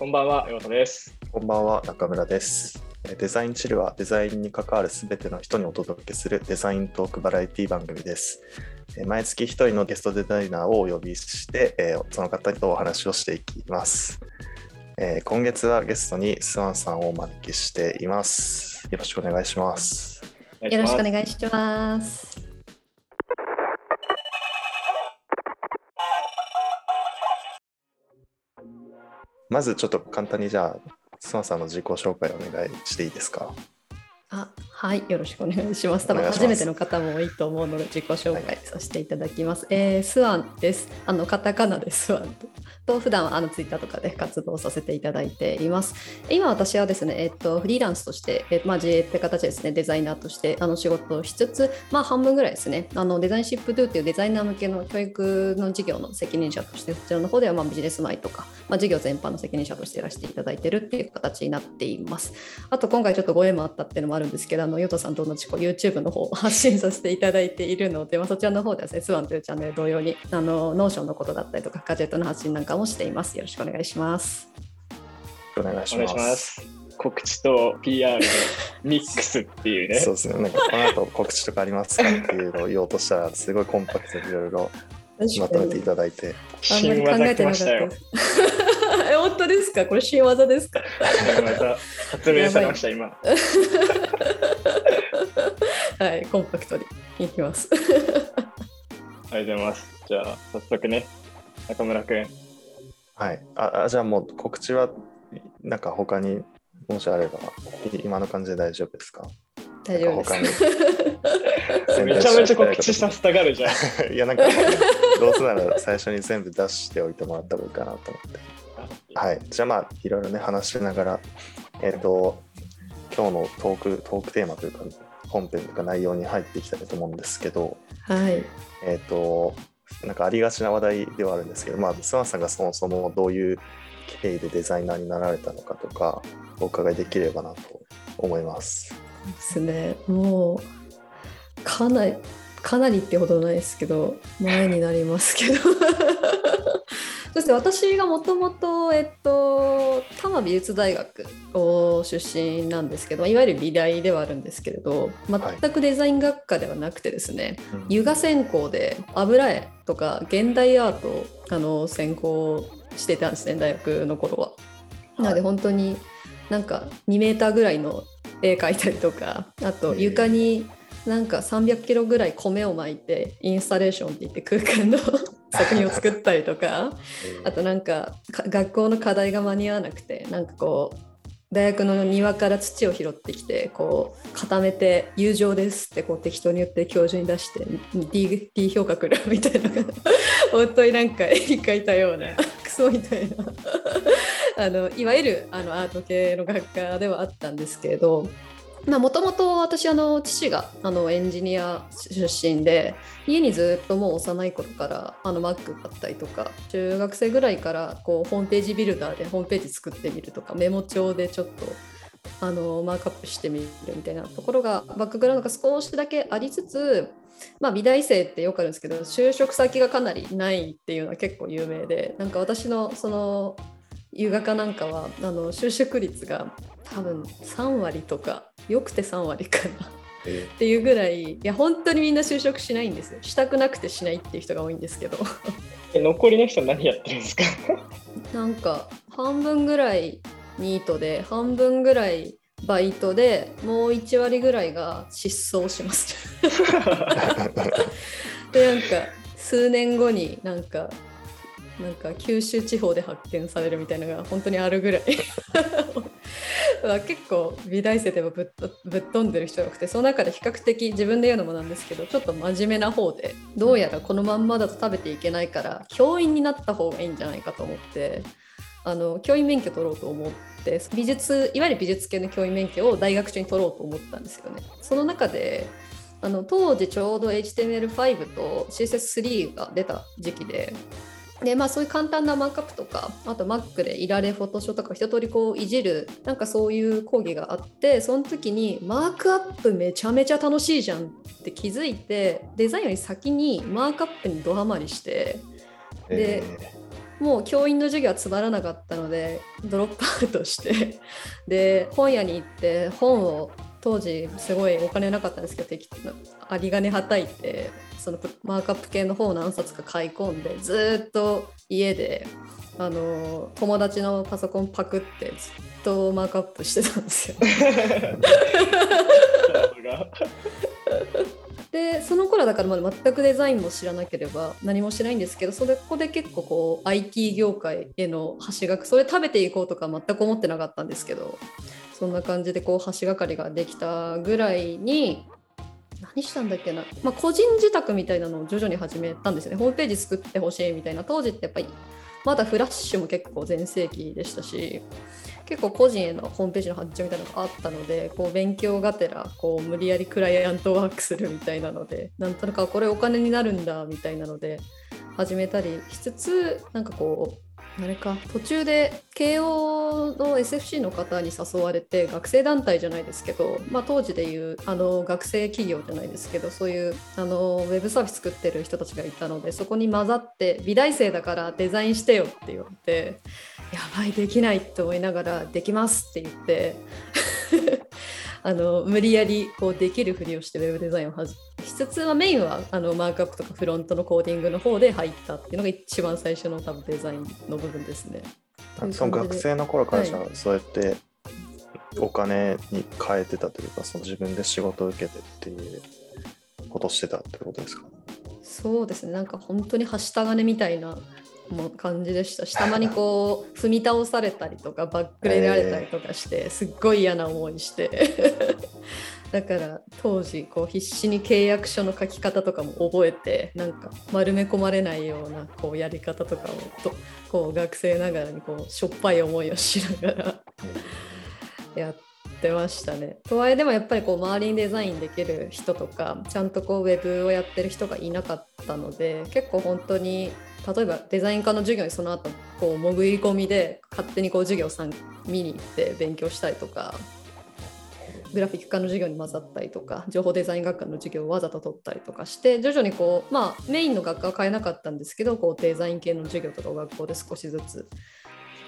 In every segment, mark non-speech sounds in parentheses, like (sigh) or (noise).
こんばんは、岩田です。こんばんは、中村です。デザインチルはデザインに関わるすべての人にお届けするデザイントークバラエティ番組です。毎月一人のゲストデザイナーをお呼びして、えーその方とお話をしていきます。えー今月はゲストにスワンさんをお招きしています。よろしくお願いします。よよろしくお願いします。まずちょっと簡単にじゃあ、スマさんの自己紹介をお願いしていいですか？あ、はい、よろしくお願いします。多分初めての方も多いと思うので自己紹介させていただきます。えースワンです。あのカタカナでスワンと。と普段はあのツイッターとかで活動させていただいています。今私はですね、えっとフリーランスとして、えまあ GA って形でですね、デザイナーとしてあの仕事をしつつ、まあ半分ぐらいですね、あのデザインシップドゥっていうデザイナー向けの教育の事業の責任者として、そちらの方ではまあビジネスマイとか、まあ事業全般の責任者としてやらせていただいてるっていう形になっています。あと今回ちょっとご縁もあったっていうのもあるんですけど、あのヨトさんと同じこう YouTube の方を発信させていただいているので、まあ、そちらの方ではですね、スワンというチャンネル同様に、あの Notionのことだったりとか、ガジェットの発信なんかもしています。よろしくお願いします。お願いしお願います。します。告知と PR で (laughs) ミックスっていうね。そうですね。なんかこの後告知とかありますかっていうのを言おうとしたら、すごいコンパクトにいろいろまとめていただいて。あんまり考えてなかった。え本当ですか？これ新技ですか？新技発明されました、今。(laughs) はい、コンパクトにいきます。(laughs) ありがとうございます。じゃあ、早速ね、中村くん。はい。あ、あじゃあもう告知は、なんか他にもしあれば、い今の感じで大丈夫ですか？大丈夫です。(laughs) めちゃめちゃ告知させたがるじゃん。いや、なんか、どうせなら最初に全部出しておいてもらった方がいいかなと思って。はい。じゃあまあ、いろいろね、話しながら、えっ、と、今日のトーク、トークテーマというか、本編とか内容に入っていきたいと思うんですけど、はい。えっ、と、なんかありがちな話題ではあるんですけど、まあ、スワンさんがそもそもどういう経緯でデザイナーになられたのかとか、お伺いできればなと思います。ですね。もうかなりかなりってほどないですけど前になりますけどそして私がもともとえっと多摩美術大学を出身なんですけどいわゆる美大ではあるんですけれど全くデザイン学科ではなくてですね、うん。油画専攻で油絵とか現代アートをあの専攻してたんですね大学の頃は。なので本当になんか2メーターぐらいの絵描いたりとかあと床になんか300キロぐらい米を巻いてインスタレーションって言って空間の作品を作ったりとかあとなんかか学校の課題が間に合わなくてなんかこう大学の庭から土を拾ってきてこう固めて「友情です」ってこう適当に言って教授に出して D, D 評価くるみたいな (laughs) 本当になんか絵に描いたようなクソみたいな。(laughs) あのいわゆるあのアート系の学科ではあったんですけれどもともと私あの父があのエンジニア出身で家にずっともう幼い頃からあの Mac 買ったりとか中学生ぐらいからこうホームページビルダーでホームページ作ってみるとかメモ帳でちょっとあのマークアップしてみるみたいなところがバックグラウンドが少しだけありつつ、まあ、美大生ってよくあるんですけど就職先がかなりないっていうのは結構有名でなんか私のその油画科なんかはあの就職率が多分3割とかよくて3割かな。え。っていうぐらいいや本当にみんな就職しないんですよ。したくなくてしないっていう人が多いんですけど。(laughs) え残りの人何やってるんですか？(laughs) なんか半分ぐらいニートで半分ぐらいバイトでもう1割ぐらいが失踪します。(laughs) でなんか数年後になんかなんか九州地方で発見されるみたいなのが本当にあるぐらい (laughs) 結構美大生でもぶっぶっ飛んでる人が多くてその中で比較的自分で言うのもなんですけどちょっと真面目な方でどうやらこのまんまだと食べていけないから教員になった方がいいんじゃないかと思ってあの教員免許取ろうと思って美術いわゆる美術系の教員免許を大学中に取ろうと思ったんですよね。その中であの当時ちょうど HTML5 と CSS3 が出た時期ででまあ、そういう簡単なマークアップとかあと Mac でいられフォトショーとか一通りこういじるなんかそういう講義があってその時にマークアップめちゃめちゃ楽しいじゃんって気づいてデザインより先にマークアップにドハマりしてでもう教員の授業はつまらなかったのでドロップアウトしてで本屋に行って本を当時すごいお金なかったんですけど適当有り金はたいてそのマークアップ系の本を何冊か買い込んでずっと家であの友達のパソコンパクってずっとマークアップしてたんですよ。でその頃だからまだ全くデザインも知らなければ何もしないんですけどそこで結構こう IT 業界への橋がそれ食べていこうとか全く思ってなかったんですけどそんな感じでこう橋がかりができたぐらいに何したんだっけな、まあ、個人自宅みたいなのを徐々に始めたんですよね。ホームページ作ってほしいみたいな。当時ってやっぱりまだフラッシュも結構全盛期でしたし結構個人へのホームページの発注みたいなのがあったのでこう勉強がてらこう無理やりクライアントワークするみたいなのでなんとなくこれお金になるんだみたいなので始めたりしつつなんかこうあれか。途中で慶応の SFC の方に誘われて学生団体じゃないですけど、まあ、当時でいうあの学生企業じゃないですけどそういうあのウェブサービス作ってる人たちがいたのでそこに混ざって美大生だからデザインしてよって言われてやばいできないって思いながらできますって言って。あの無理やりこうできるふりをしてウェブデザインをはじしつつはメインはあのマークアップとかフロントのコーディングの方で入ったっていうのが一番最初の多分デザインの部分ですね。その学生の頃からじゃあ、そうやってお金に変えてたというかその自分で仕事を受けてっていうことしてたってことですか？そうですね。なんか本当にはした金みたいなも感じでした。したまにこう (laughs) 踏み倒されたりとかバックレられたりとかして、すっごい嫌な思いして。(laughs) だから当時こう必死に契約書の書き方とかも覚えてなんか丸め込まれないようなこうやり方とかをとこう学生ながらにこうしょっぱい思いをしながら (laughs) やってましたね。とはいえでもやっぱりこう周りにデザインできる人とかちゃんとこうウェブをやってる人がいなかったので結構本当に例えばデザイン科の授業にその後こう潜り込みで勝手にこう授業さん見に行って勉強したりとかグラフィック科の授業に混ざったりとか情報デザイン学科の授業をわざと取ったりとかして徐々にこうまあメインの学科は変えなかったんですけどこうデザイン系の授業とかを学校で少しずつ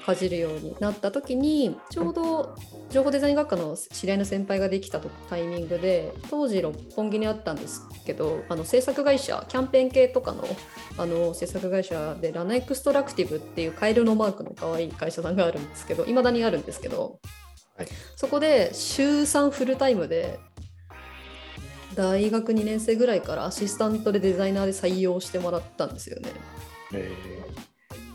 かじるようになった時にちょうど情報デザイン学科の知り合いの先輩ができたタイミングで当時六本木にあったんですけどあの制作会社キャンペーン系とかのあの制作会社でラナエクストラクティブっていうカエルのマークの可愛い会社さんがあるんですけどいまだにあるんですけど、はい、そこで週3フルタイムで大学2年生ぐらいからアシスタントでデザイナーで採用してもらったんですよね。えー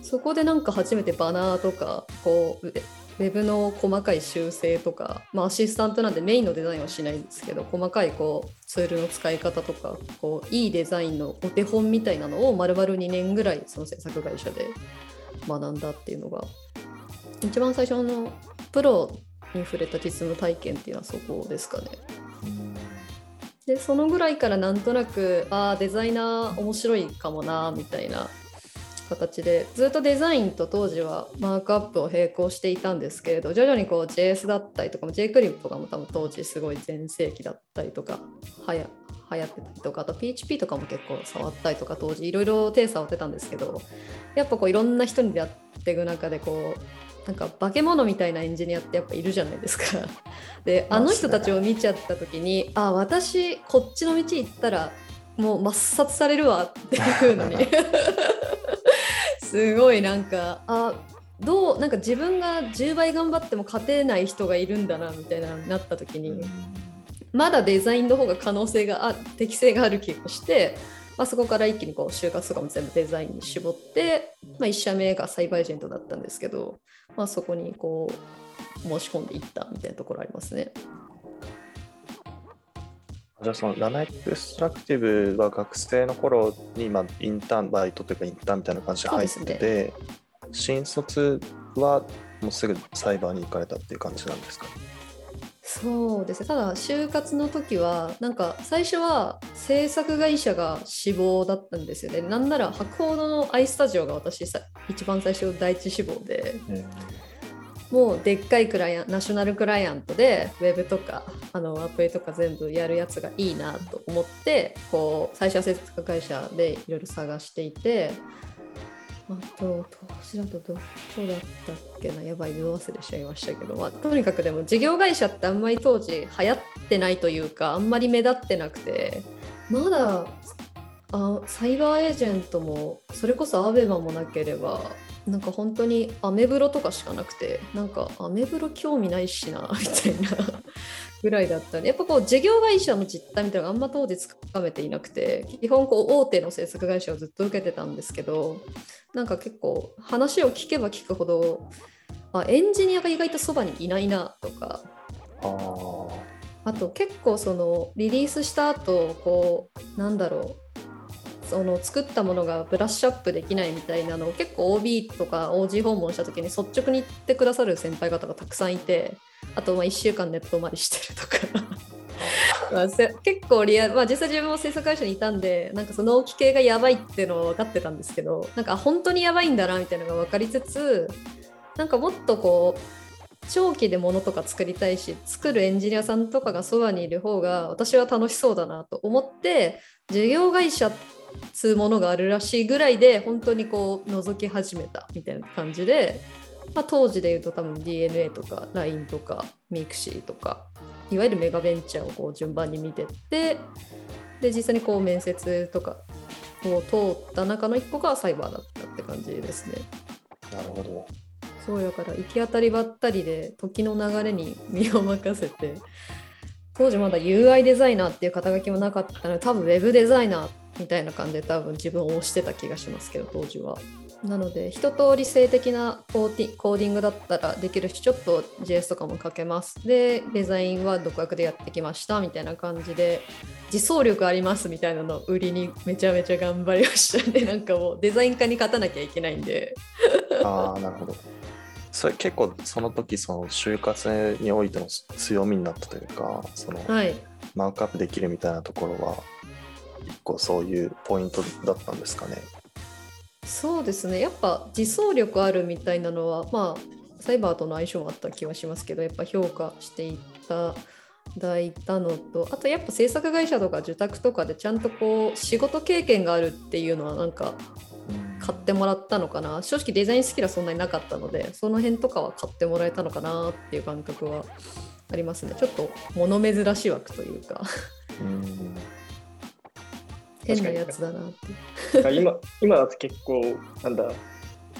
そこでなんか初めてバナーとかこうウェブの細かい修正とか、まあ、アシスタントなんでメインのデザインはしないんですけど細かいこうツールの使い方とかこういいデザインのお手本みたいなのを丸々2年ぐらいその制作会社で学んだっていうのが一番最初のプロに触れた実務体験っていうのはそこですかね。でそのぐらいからなんとなくああデザイナー面白いかもなみたいな形でずっとデザインと当時はマークアップを並行していたんですけれど徐々にこう JS だったりとかも JClip とかも多分当時すごい全盛期だったりとかはや流行ってたりとかあと PHP とかも結構触ったりとか当時いろいろ手触ってたんですけどやっぱこういろんな人に出会っていく中でこうなんか化け物みたいなエンジニアってやっぱいるじゃないですか。であの人たちを見ちゃった時にあ私こっちの道行ったらもう抹殺されるわっていうのに。(laughs) すごいなんかあどうなんか自分が10倍頑張っても勝てない人がいるんだなみたいななった時に、まだデザインの方が可能性があ適性がある気がして、まあ、そこから一気にこう就活とかも全部デザインに絞って、まあ、1社目がサイバーエージェントだったんですけど、まあ、そこにこう申し込んでいったみたいなところありますね。じゃあそのラナエクストラクティブは学生の頃に、まあ、インターンバイトというかインターンみたいな感じで入ってて、ね、新卒はもうすぐサイバーに行かれたっていう感じなんですか？そうですね。ただ就活の時はなんか最初は制作会社が志望だったんですよね。なんなら博報堂のアイスタジオが私さ一番最初第一志望で、もうでっかいクライアンナショナルクライアントでウェブとかあのアプリとか全部やるやつがいいなと思ってこう最初は制作会社でいろいろ探していてあと、投資だとどこだったっけな、やばい、見忘れしちゃいましたけど、まあ、とにかくでも事業会社ってあんまり当時流行ってないというか、あんまり目立ってなくて、まだあサイバーエージェントも、それこそアベマもなければ、なんか本当にアメブロとかしかなくて、なんかアメブロ興味ないしな、(laughs) みたいなぐらいだったんで、やっぱこう事業会社の実態みたいなのがあんま当時つかめていなくて、基本こう大手の制作会社をずっと受けてたんですけど、なんか結構話を聞けば聞くほど、あエンジニアが意外とそばにいないなとか、あと結構そのリリースした後こうなんだろうその作ったものがブラッシュアップできないみたいなのを結構 OB とか OG 訪問した時に率直に言ってくださる先輩方がたくさんいてあとまあ1週間ネットまりしてるとか。(laughs) まあせ結構リアル、まあ、実際自分も制作会社にいたんでなんかその納期系がやばいっていうのは分かってたんですけどなんかあ本当にやばいんだなみたいなのが分かりつつなんかもっとこう長期で物とか作りたいし作るエンジニアさんとかがそばにいる方が私は楽しそうだなと思って事業会社つうものがあるらしいぐらいで本当にこう覗き始めたみたいな感じで、まあ、当時で言うと多分 DNA とか LINE とか Mixi とかいわゆるメガベンチャーをこう順番に見てってで実際にこう面接とかを通った中の一個がサイバーだったって感じですね。なるほど。そうやから行き当たりばったりで時の流れに身を任せて当時まだ UI デザイナーっていう肩書きもなかったので多分 Web デザイナーみたいな感じで多分自分を推してた気がしますけど当時は。なので一通り性的なコーディングだったらできるしちょっと JS とかも書けますでデザインは独学でやってきましたみたいな感じで自走力ありますみたいなのを売りにめちゃめちゃ頑張りましたね (laughs) なんかもうデザイン科に勝たなきゃいけないんでああ、なるほど。それ結構その時その就活においての強みになったというか、そのはいマークアップできるみたいなところは、一個そういうポイントだったんですかね。そうですね。やっぱ自走力あるみたいなのはまあサイバーとの相性もあった気はしますけどやっぱ評価していただいたのとあとやっぱ制作会社とか受託とかでちゃんとこう仕事経験があるっていうのはなんか買ってもらったのかな。正直デザインスキルはそんなになかったのでその辺とかは買ってもらえたのかなっていう感覚はありますね。ちょっと物珍しい枠というか。うん変なやつだなって。(laughs) 今今だと結構、なんだ、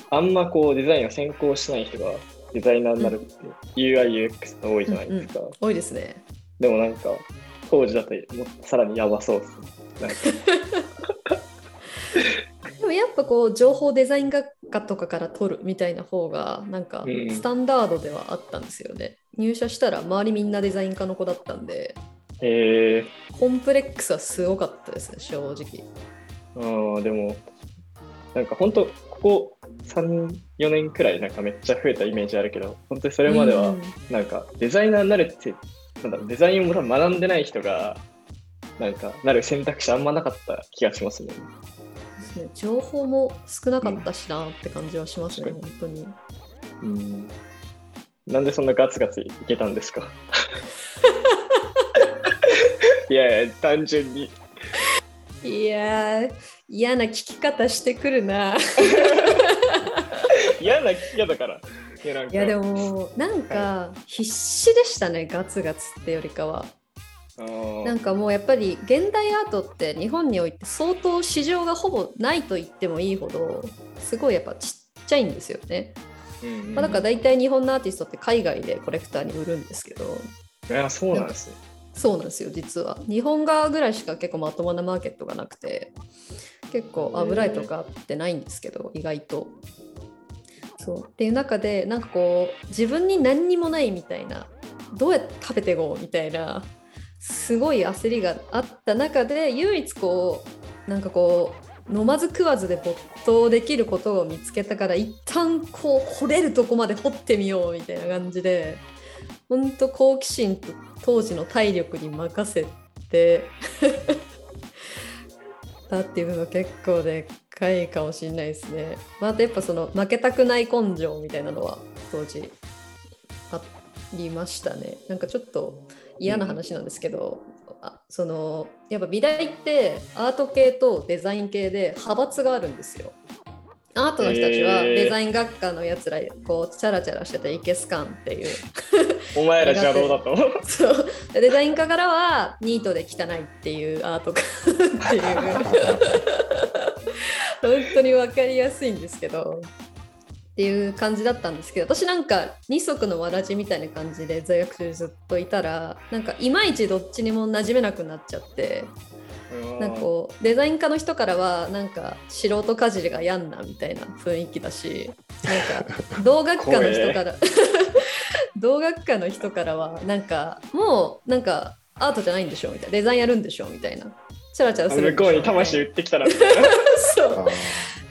あんまこうデザインを専攻しない人がデザイナーになるって UI、UX が多いじゃないですか。多いですね。でもなんか、当時だともさらにやばそうですね。(laughs) でもやっぱこう情報デザイン学科とかから取るみたいな方がなんかうん。スタンダードではあったんですよね。入社したら周りみんなデザイン科の子だったんでえコンプレックスはすごかったですね正直。ー、うん、でも、なんか本当、ここ3、4年くらいなんかめっちゃ増えたイメージあるけど、本当にそれまではうんなんかデザイナーになるって、なんだろうデザインを学んでない人が、なんかなる選択肢あんまなかった気がしますね。ですね情報も少なかったしなって感じはしますね、うん本当に。うん。なんでそんなガツガツいけたんですか？(laughs) いやいや、単純に。いやー嫌な聞き方してくるな。(laughs) 嫌な聞き方から。いやいやでもなんか必死でしたねガツガツってよりかは。なんかもうやっぱり現代アートって日本において相当市場がほぼないと言ってもいいほどすごいやっぱちっちゃいんですよね。うんうんまあ、だから大体日本のアーティストって海外でコレクターに売るんですけどいやそうなんですね。そうなんですよ実は。日本側ぐらいしか結構まともなマーケットがなくて結構油絵とかってないんですけど意外と。そう。っていう中でなんかこう自分に何にもないみたいなどうやって食べていこうみたいなすごい焦りがあった中で唯一こうなんかこう飲まず食わずで没頭できることを見つけたから一旦こう掘れるとこまで掘ってみようみたいな感じで本当好奇心と当時の体力に任せて (laughs) たっていうのが結構でっかいかもしれないですね。またやっぱその負けたくない根性みたいなのは当時ありましたね。なんかちょっと嫌な話なんですけど、あそのやっぱ美大ってアート系とデザイン系で派閥があるんですよ。アートの人たちはデザイン学科のやつらこうチャラチャラしてていけすかんっていう。(laughs) お前ら邪道だと。(laughs) そう。でデザイン科からはニートで汚いっていうアート科っていう。(laughs) 本当に分かりやすいんですけど。っていう感じだったんですけど。私なんか二足のわらじみたいな感じで在学中ずっといたらなんかいまいちどっちにも馴染めなくなっちゃってなんかこうデザイン科の人からはなんか素人かじりがやんなみたいな雰囲気だしなんか同学科の人から (laughs) 同学科の人からはなんかもうなんかアートじゃないんでしょみたいなデザインやるんでしょみたいなチャラチャラする向こうに魂売ってきたらみたいな。(laughs) そうあ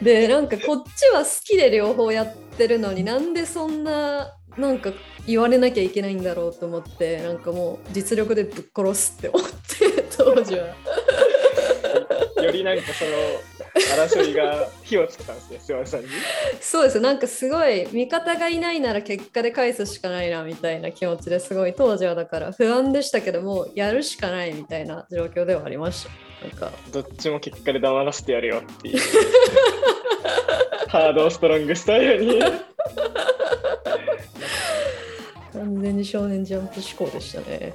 でなんかこっちは好きで両方やってるのになんでそんななんか言われなきゃいけないんだろうと思ってなんかもう実力でぶっ殺すって思って当時は。よりなんかその争いが火をつけたんですね、菅原さんに。そうですなんかすごい味方がいないなら結果で返すしかないなみたいな気持ちですごい当時はだから不安でしたけどもやるしかないみたいな状況ではありましたなんかどっちも結果で黙らせてやるよっていう。ハードストロングスタイルに。(laughs) 完全に少年ジャンプ思考でしたね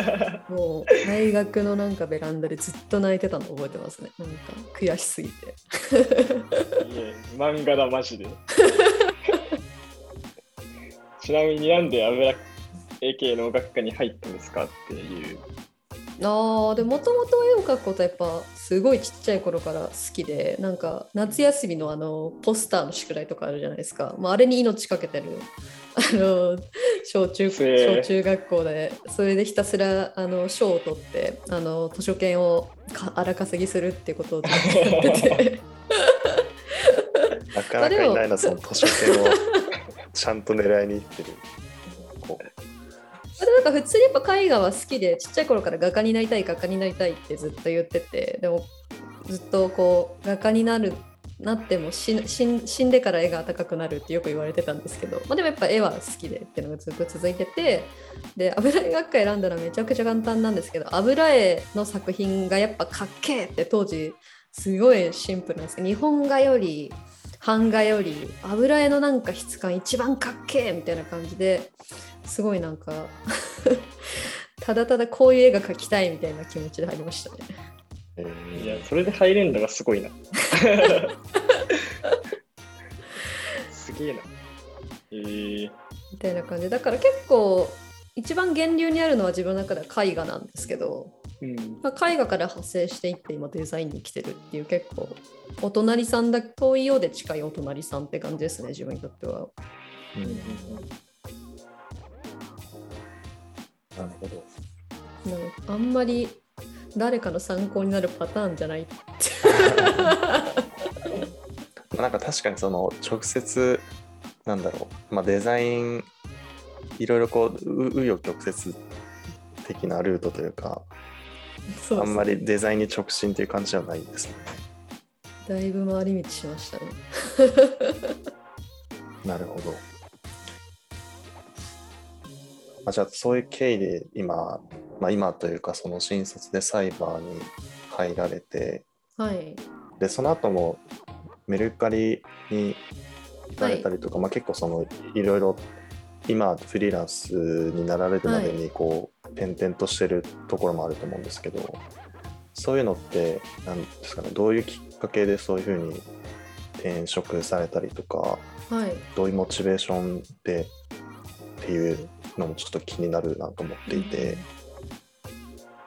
(laughs) もう大学のなんかベランダでずっと泣いてたの覚えてますねなんか悔しすぎていえ漫画だ、マジで。(laughs) ちなみになんで油 AK の学科に入ったんですかっていう。あーでもともと絵を描くことはやっぱすごいちっちゃい頃から好きでなんか夏休みのあのポスターの宿題とかあるじゃないですか、まあ、あれに命かけてるあの小中小中学校でそれでひたすらあの賞を取ってあの図書券をか荒稼ぎするっていうことをやってて。なかなかいないな、その図書券を。(laughs) ちゃんと狙いに行ってる。なんか普通にやっぱ絵画は好きでちっちゃい頃から画家になりたい画家になりたいってずっと言っててでもずっとこう画家になるなっても死んでから絵が高くなるってよく言われてたんですけど、まあ、でもやっぱ絵は好きでっていうのがずっと続いててで油絵学科選んだらめちゃくちゃ簡単なんですけど油絵の作品がやっぱかっけえって当時すごいシンプルなんですけど日本画より版画より油絵のなんか質感一番かっけえみたいな感じですごいなんか (laughs) ただただこういう絵が描きたいみたいな気持ちで入りましたね。えーいや、それで入れるのがすごいな。(laughs) すげえな。えー、みたいな感じだから結構一番源流にあるのは自分の中では絵画なんですけど、うん。まあ、絵画から派生していって今デザインに来てるっていう結構お隣さんだ遠いようで近いお隣さんって感じですね自分にとっては。うんなるほど。あんまり誰かの参考になるパターンじゃないなんか確かにその直接なんだろう、まあ、デザインいろいろこうう紆余曲折的なルートというかあんまりデザインに直進っていう感じではないんです。ね。だいぶ回り道しましたね。なるほど。あじゃあそういう経緯で今、まあ、今というかその新卒でサイバーに入られてはい。でその後もメルカリに行かれたりとか、まあ、結構そのいろいろ今フリーランスになられるまでにこう、転々としてるところもあると思うんですけどそういうのって何ですかねどういうきっかけでそういうふうに転職されたりとかはい。どういうモチベーションでっていうのもちょっと気になるなと思っていて、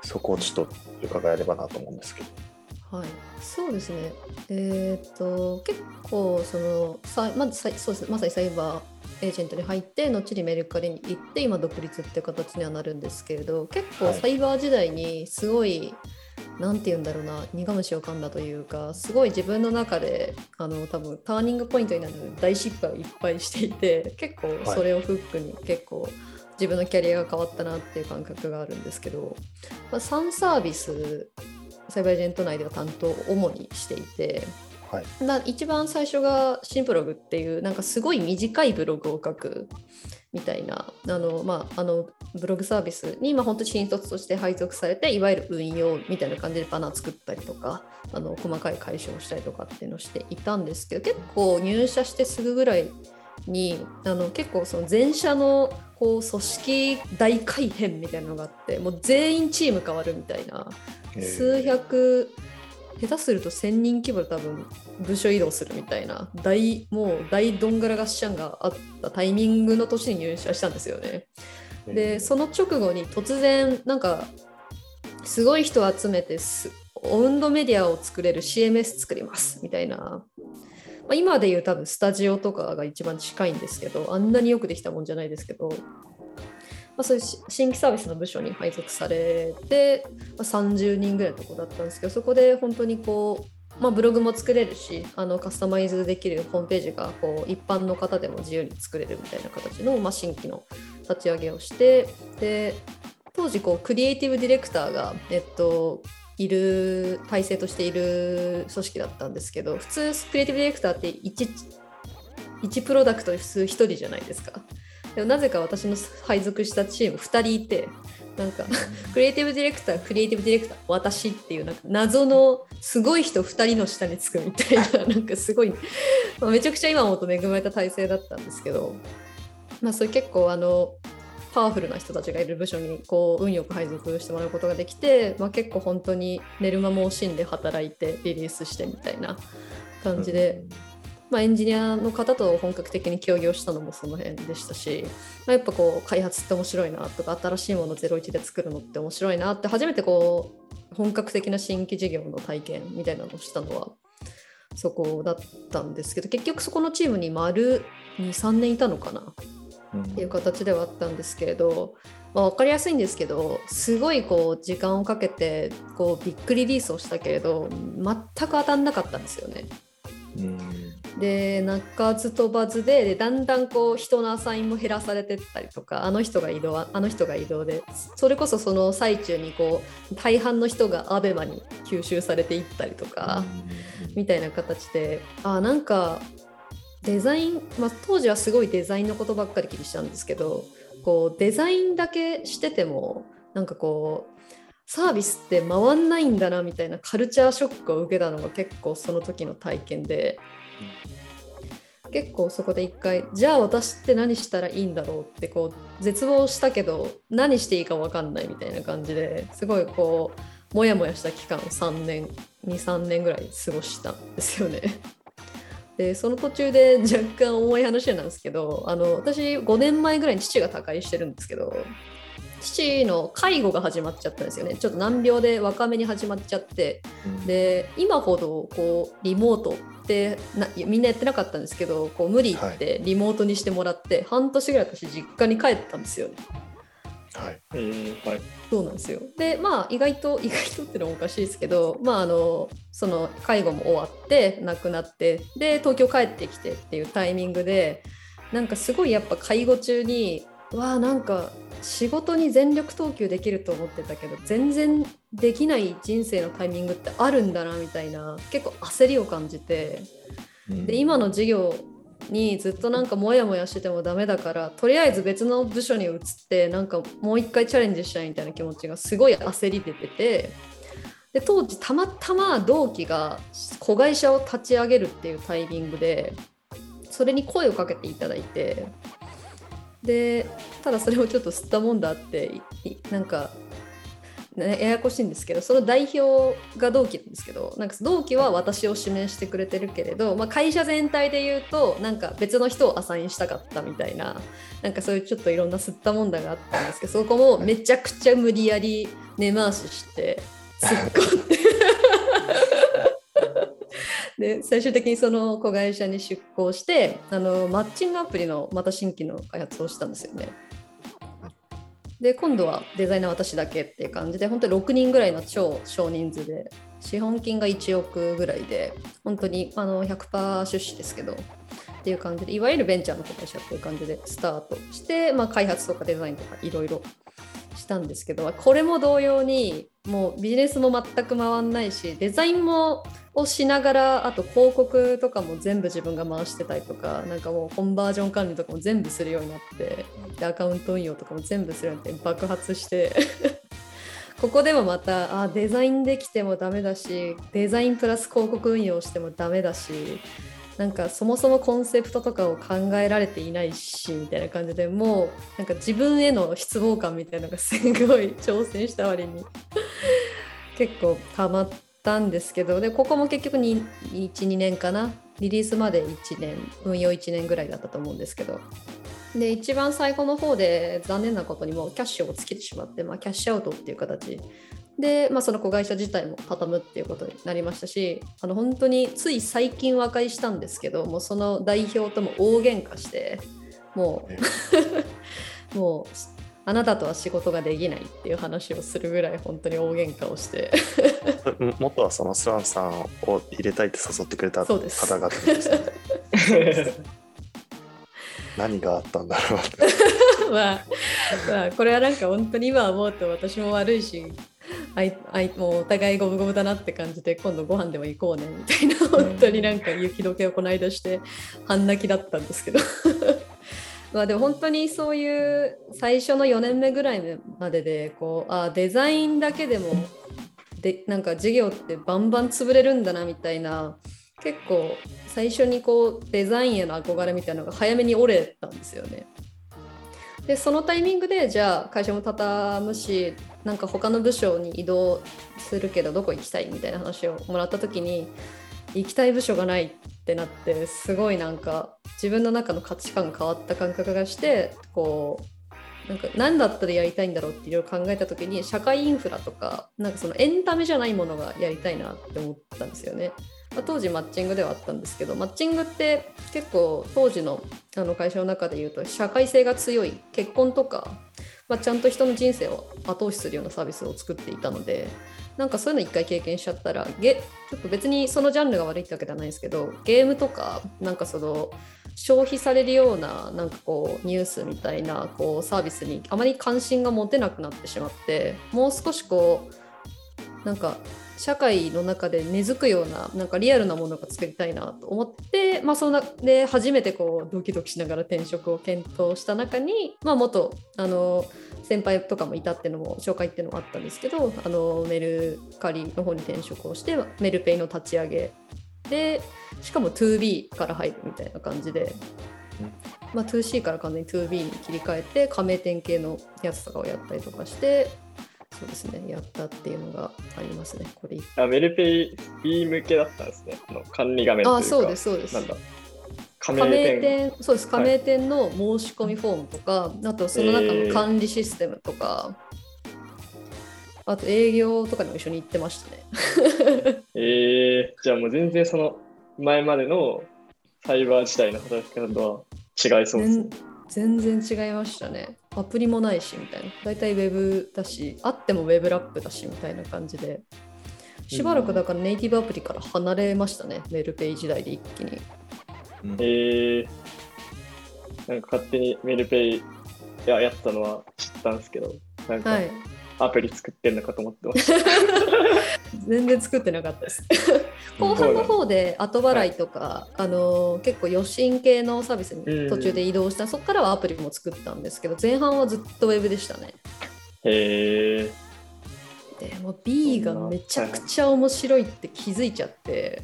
そこをちょっと伺えればなと思うんですけど。はい、そうですね。えーっと結構そのさまずさいそうですねまさにサイバーエージェントに入って後にメルカリに行って今独立って形にはなるんですけれど結構はいサイバー時代にすごい、なんて言うんだろうな苦虫を噛んだというかすごい自分の中であの多分ターニングポイントになる大失敗をいっぱいしていて結構それをフックに結構自分のキャリアが変わったなっていう感覚があるんですけど、まあ、3サービスサイバーエージェント内では担当を主にしていて、はい。な一番最初が新ブログっていうなんかすごい短いブログを書くみたいなあの、まあ、あのブログサービスに、まあ、本当に新卒として配属されていわゆる運用みたいな感じでバナー作ったりとかあの細かい解消をしたりとかっていうのをしていたんですけど結構入社してすぐぐらいにあの結構その前社のこう組織大改変みたいなのがあってもう全員チーム変わるみたいな。数百下手すると1000人規模で多分部署移動するみたいな。大もう大どんがらがっしゃんがあったタイミングの年に入社したんですよね。でその直後に突然なんかすごい人を集めてオウンドメディアを作れる CMS 作りますみたいな、まあ、今でいう多分スタジオとかが一番近いんですけどあんなによくできたもんじゃないですけど、まあ、そういう新規サービスの部署に配属されて、まあ、30人ぐらいのとこだったんですけどそこで本当にこうまあ、ブログも作れるしあのカスタマイズできるホームページがこう一般の方でも自由に作れるみたいな形の、まあ、新規の立ち上げをしてで当時こうクリエイティブディレクターが、えっと、いる体制としている組織だったんですけど普通クリエイティブディレクターって 1, 1プロダクト普通1人じゃないですか。でもなぜか私の配属したチーム2人いてなんかクリエイティブディレクタークリエイティブディレクター私っていうなんか謎のすごい人2人の下につくみたいななんかすごい、めちゃくちゃ今思うと恵まれた体制だったんですけど、まあ、それ結構あのパワフルな人たちがいる部署にこう運よく配属してもらうことができて、まあ、結構本当に寝る間も惜しんで働いてリリースしてみたいな感じで。まあ、エンジニアの方と本格的に協業したのもその辺でしたし、まあ、やっぱこう開発って面白いなとか新しいもの01で作るのって面白いなって初めてこう本格的な新規事業の体験みたいなのをしたのはそこだったんですけど結局そこのチームに丸23年いたのかな？っていう形ではあったんですけれど、まあ、分かりやすいんですけどすごいこう時間をかけてこうビッグリリースをしたけれど全く当たんなかったんですよね。で鳴かず飛ばずででだんだんこう人のアサインも減らされてったりとかあの人が移動あの人が移動でそれこそその最中にこう大半の人が ABEMA に吸収されていったりとかみたいな形であなんかデザイン、まあ、当時はすごいデザインのことばっかり気にしたんですけどこうデザインだけしててもなんかこうサービスって回んないんだなみたいなカルチャーショックを受けたのが結構その時の体験で、結構そこで一回じゃあ私って何したらいいんだろうってこう絶望したけど何していいか分かんないみたいな感じですごいこうモヤモヤした期間を3年23年ぐらい過ごしたんですよね。でその途中で (laughs) 若干重い話なんですけどあの私5年前ぐらいに父が他界してるんですけど父の介護が始まっちゃったんですよね。ちょっと難病で若めに始まっちゃって、うん、で今ほどこうリモートってなみんなやってなかったんですけどこう無理言ってリモートにしてもらって、はい、半年ぐらい私実家に帰ったんですよね。はい、えー、はい、そうなんですよ。でまあ意外と (laughs) 意外とってのもおかしいですけどまああのその介護も終わって亡くなってで東京帰ってきてっていうタイミングでなんかすごいやっぱ介護中にわあなんか仕事に全力投球できると思ってたけど全然できない人生のタイミングってあるんだなみたいな結構焦りを感じて、で今の授業にずっとなんかモヤモヤしててもダメだからとりあえず別の部署に移ってなんかもう一回チャレンジしたいみたいな気持ちがすごい焦り出ててで当時たまたま同期が子会社を立ち上げるっていうタイミングでそれに声をかけていただいてでただそれをちょっと吸ったもんだってなんか、ややこしいんですけどその代表が同期なんですけどなんか同期は私を指名してくれてるけれど、まあ、会社全体で言うとなんか別の人をアサインしたかったみたいななんかそういうちょっといろんな吸ったもんだがあったんですけどそこもめちゃくちゃ無理やり根回しして突っ込んで (laughs) で最終的にその子会社に出向してあのマッチングアプリのまた新規の開発をしたんですよね。で今度はデザイナー私だけっていう感じで本当に6人ぐらいの超少人数で資本金が1億ぐらいで本当にあの100%出資ですけどっていう感じでいわゆるベンチャーの子会社っていう感じでスタートして、まあ、開発とかデザインとかいろいろしたんですけどこれも同様にもうビジネスも全く回んないしデザインもをしながらあと広告とかも全部自分が回してたりとかなんかもうコンバージョン管理とかも全部するようになってでアカウント運用とかも全部するようになって爆発して (laughs) ここでもまたあデザインできてもダメだしデザインプラス広告運用してもダメだしなんかそもそもコンセプトとかを考えられていないしみたいな感じでもうなんか自分への失望感みたいなのがすごい挑戦した割に。(laughs) 結構たまったんですけどでここも結局12年かな？リリースまで1年運用1年ぐらいだったと思うんですけど。で一番最後の方で残念なことにもキャッシュをつけてしまって、まあ、キャッシュアウトっていう形。で、まあ、その子会社自体も畳むっていうことになりましたしあの本当につい最近和解したんですけどもうその代表とも大喧嘩してもう (laughs) もうあなたとは仕事ができないっていう話をするぐらい本当に大喧嘩をして。(laughs) 元はそのスワンさんを入れたいって誘ってくれた方々ですね (laughs) 何があったんだろう。っ (laughs) てまあ、まあ、これはなんか本当に今思うと私も悪いしあいあいもうお互い五分五分だなって感じで今度ご飯でも行こうねみたいな本当になんか雪解けをこの間して半泣きだったんですけど。(laughs) まあでも本当にそういう最初の4年目ぐらいまででこうあデザインだけでもでなんか事業ってバンバン潰れるんだなみたいな結構最初にこうデザインへの憧れみたいなのが早めに折れたんですよね。でそのタイミングでじゃあ会社も畳むしなんか他の部署に移動するけどどこ行きたいみたいな話をもらった時に行きたい部署がないってなってすごいなんか自分の中の価値観変わった感覚がしてこうなんか何だったらやりたいんだろうっていろいろ考えた時に社会インフラとかなんかそのエンタメじゃないものがやりたいなって思ったんですよね。ま、当時マッチングではあったんですけどマッチングって結構当時のあの会社の中で言うと社会性が強い結婚とか、まあ、ちゃんと人の人生を後押しするようなサービスを作っていたのでなんかそういうの一回経験しちゃったらゲちょっと別にそのジャンルが悪いってわけではないんですけどゲームとかなんかその消費されるようななんかこうニュースみたいなこうサービスにあまり関心が持てなくなってしまってもう少しこうなんか社会の中で根付くようななんかリアルなものが作りたいなと思って、まあ、そんなで初めてこうドキドキしながら転職を検討した中に、まあ、元あの先輩とかもいたっていうのも紹介っていうのもあったんですけどあのメルカリの方に転職をしてメルペイの立ち上げでしかも 2B から入るみたいな感じで、まあ、2C から完全に 2B に切り替えて加盟店系のやつとかをやったりとかしてそうですねやったっていうのがありますねこれあメルペイ B 向けだったんですね。あの管理画面というか。あそうですそうですなんだ。加加盟盟店。店そうです加盟店の申し込みフォームとか、あとその中の管理システムとか、あと営業とかにも一緒に行ってましたね。(laughs) えー、じゃあもう全然その前までのサイバー時代の働き方とは違いそうですね。全然違いましたね。アプリもないしみたいな。大体ウェブだし、あってもウェブラップだしみたいな感じで。しばらくだからネイティブアプリから離れましたね、メールペイ時代で一気に。うんえー、なんか勝手にメルペイややってたのは知ったんですけど、なんかはい。アプリ作ってんのかと思ってました。(laughs) 全然作ってなかったです。後半の方で後払いとか、あの結構余震系のサービスに途中で移動した、そこからはアプリも作ったんですけど前半はずっとウェブでしたね。へえでもう B がめちゃくちゃ面白いって気づいちゃって。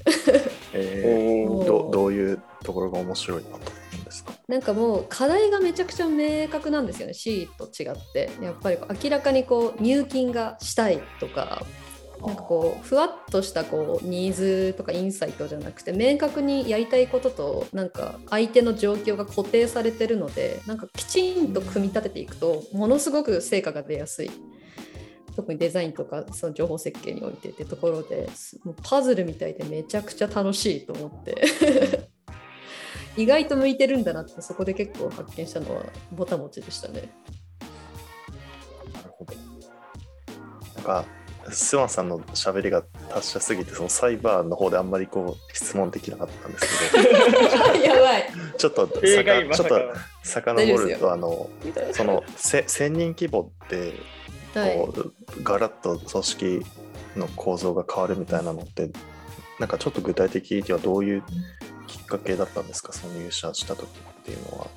えどどういうところが面白いなと思うんですか？なんかもう課題がめちゃくちゃ明確なんですよね C と違って。やっぱり明らかにこう入金がしたいとかなんかこうふわっとしたこうニーズとかインサイトじゃなくて明確にやりたいこととなんか相手の状況が固定されてるのでなんかきちんと組み立てていくとものすごく成果が出やすい。特にデザインとかその情報設計においてってところでもうパズルみたいでめちゃくちゃ楽しいと思って。(laughs) 意外と向いてるんだなってそこで結構発見したのはボタ持ちでしたね。なるほど。なんかスワンさんの喋りが達者すぎてそのサイバーの方であんまりこう質問できなかったんですけ (laughs) やばい。どちょっと映さかちょっと遡るとあのそのせ1000人規模ってこう、ガラッと組織の構造が変わるみたいなのってなんかちょっと具体的にはどういうきっかけだったんですか？その入社した時っていうのは。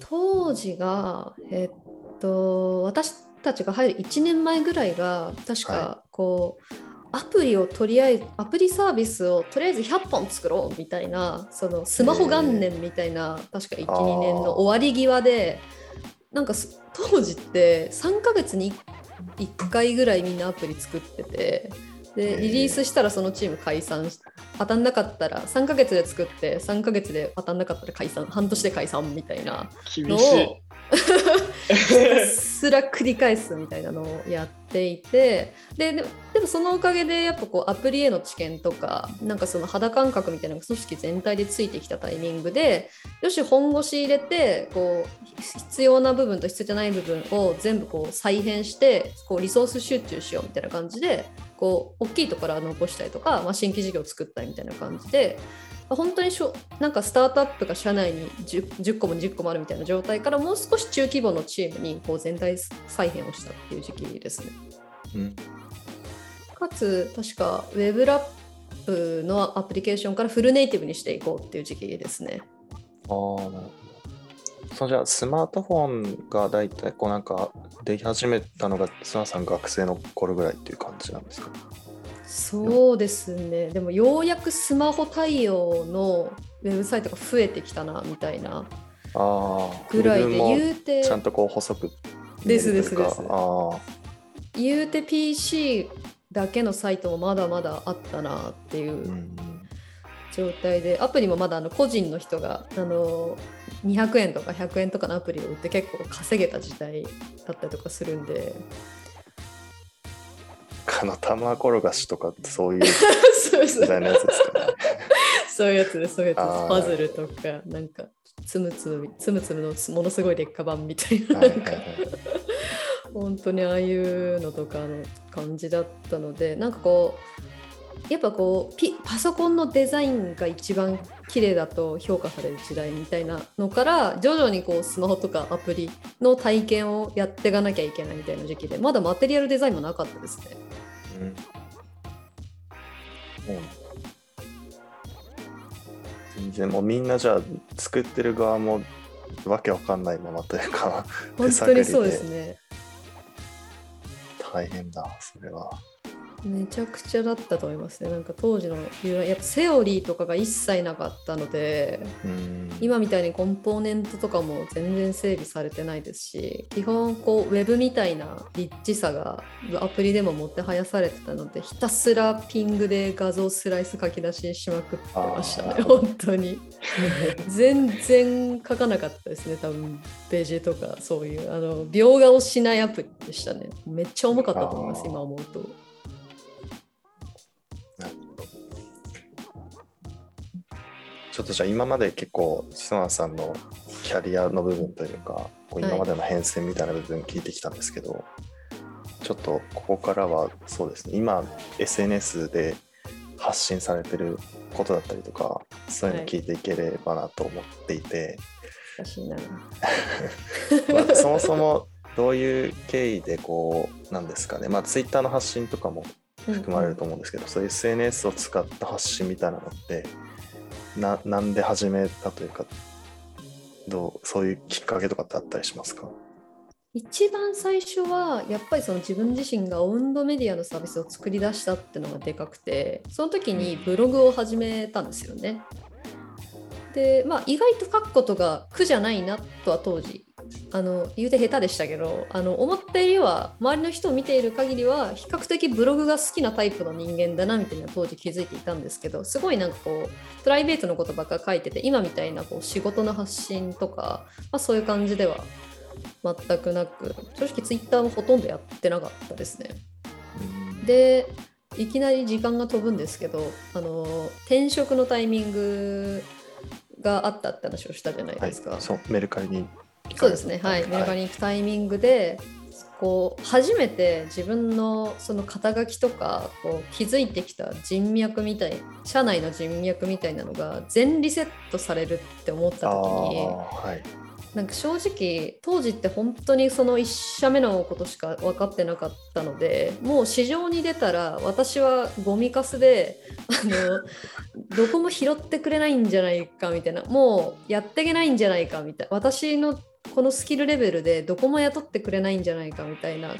当時が、えっと、私たちが入る1年前ぐらいが確かこう、アプリをとりあえずアプリサービスをとりあえず100本作ろうみたいなそのスマホ元年みたいな確か12年の終わり際でなんか当時って3ヶ月に1回ぐらいみんなアプリ作っててでリリースしたらそのチーム解散当たんなかったら3ヶ月で作って3ヶ月で当たんなかったら解散半年で解散みたいなのをすら繰り返すみたいなのをやっていてででもそのおかげでやっぱこうアプリへの知見とかなんかその肌感覚みたいなのが組織全体でついてきたタイミングでよし本腰入れてこう必要な部分と必要じゃない部分を全部こう再編してこうリソース集中しようみたいな感じでこう大きいところは残したりとか、まあ、新規事業を作ったりみたいな感じで本当にしょなんかスタートアップが社内に 10, 10個も10個もあるみたいな状態からもう少し中規模のチームにこう全体再編をしたっていう時期ですね。うん、かつ確か Web ラップのアプリケーションからフルネイティブにしていこうっていう時期ですね。ああそじゃあスマートフォンが大体こうなんかでき始めたのが須野さん学生の頃ぐらいっていう感じなんですか？そうですね。でもようやくスマホ対応のウェブサイトが増えてきたなみたいな。ぐらいで言うてちゃんとこう細くですです。です言うて PC だけのサイトもまだまだあったなっていう状態でアプリもまだあの個人の人があの200円とか100円とかのアプリを売って結構稼げた時代だったりとかするんで。あの玉転がしとかってそういう (laughs) 時代のやつですかね。(laughs) そういうやつです、そういうやつです。パズルとか、なんか、つむつむ、つむつむのものすごい劣化版みたいな、なんか、本当にああいうのとかの感じだったので、なんかこう、やっぱこうピパソコンのデザインが一番綺麗だと評価される時代みたいなのから徐々にこうスマホとかアプリの体験をやっていかなきゃいけないみたいな時期でまだマテリアルデザインもなかったですね。うん。全然もうみんなじゃあ作ってる側もわけわかんないままというか本当にそうですね大変だそれはめちゃくちゃだったと思いますね。なんか当時のやっぱセオリーとかが一切なかったので今みたいにコンポーネントとかも全然整備されてないですし基本こうウェブみたいなリッチさがアプリでももてはやされてたのでひたすらピングで画像スライス書き出ししまくってましたね。本当に。(laughs) 全然書かなかったですね多分ページとかそういう。あの描画をしないアプリでしたね。めっちゃ重かったと思います今思うと。ちょっとじゃあ今まで結構須野さんのキャリアの部分というかこう今までの変遷みたいな部分聞いてきたんですけど、はい、ちょっとここからはそうですね今 SNS で発信されてることだったりとかそういうの聞いていければなと思っていて、はい、(laughs) まあ、そもそもどういう経緯でこうなんですかね。まあツイッターの発信とかも含まれると思うんですけど、うんうん、そういう SNS を使った発信みたいなのってななんで始めたというかどうそういうきっかけとかってあったりしますか？一番最初はやっぱりその自分自身がオウンドメディアのサービスを作り出したっていうのがでかくてその時にブログを始めたんですよね。でまあ意外と書くことが苦じゃないなとは当時あの言うて下手でしたけどあの思ったよりは周りの人を見ている限りは比較的ブログが好きなタイプの人間だなみたいな当時気づいていたんですけどすごいなんかこうプライベートのことばっか書いてて今みたいなこう仕事の発信とか、まあ、そういう感じでは全くなく正直ツイッターもほとんどやってなかったですね。でいきなり時間が飛ぶんですけどあの転職のタイミングがあったって話をしたじゃないですか。はい、そうメルカリにそうですね。はい。メルカリに行くタイミングで、こう初めて自分のその肩書きとかこう築いてきた人脈みたい社内の人脈みたいなのが全リセットされるって思った時に、はい、なんか正直当時って本当にその1社目のことしか分かってなかったのでもう市場に出たら私はゴミカスであの (laughs) どこも拾ってくれないんじゃないかみたいなもうやっていけないんじゃないかみたいな私のこのスキルレベルでどこも雇ってくれないんじゃないかみたいな。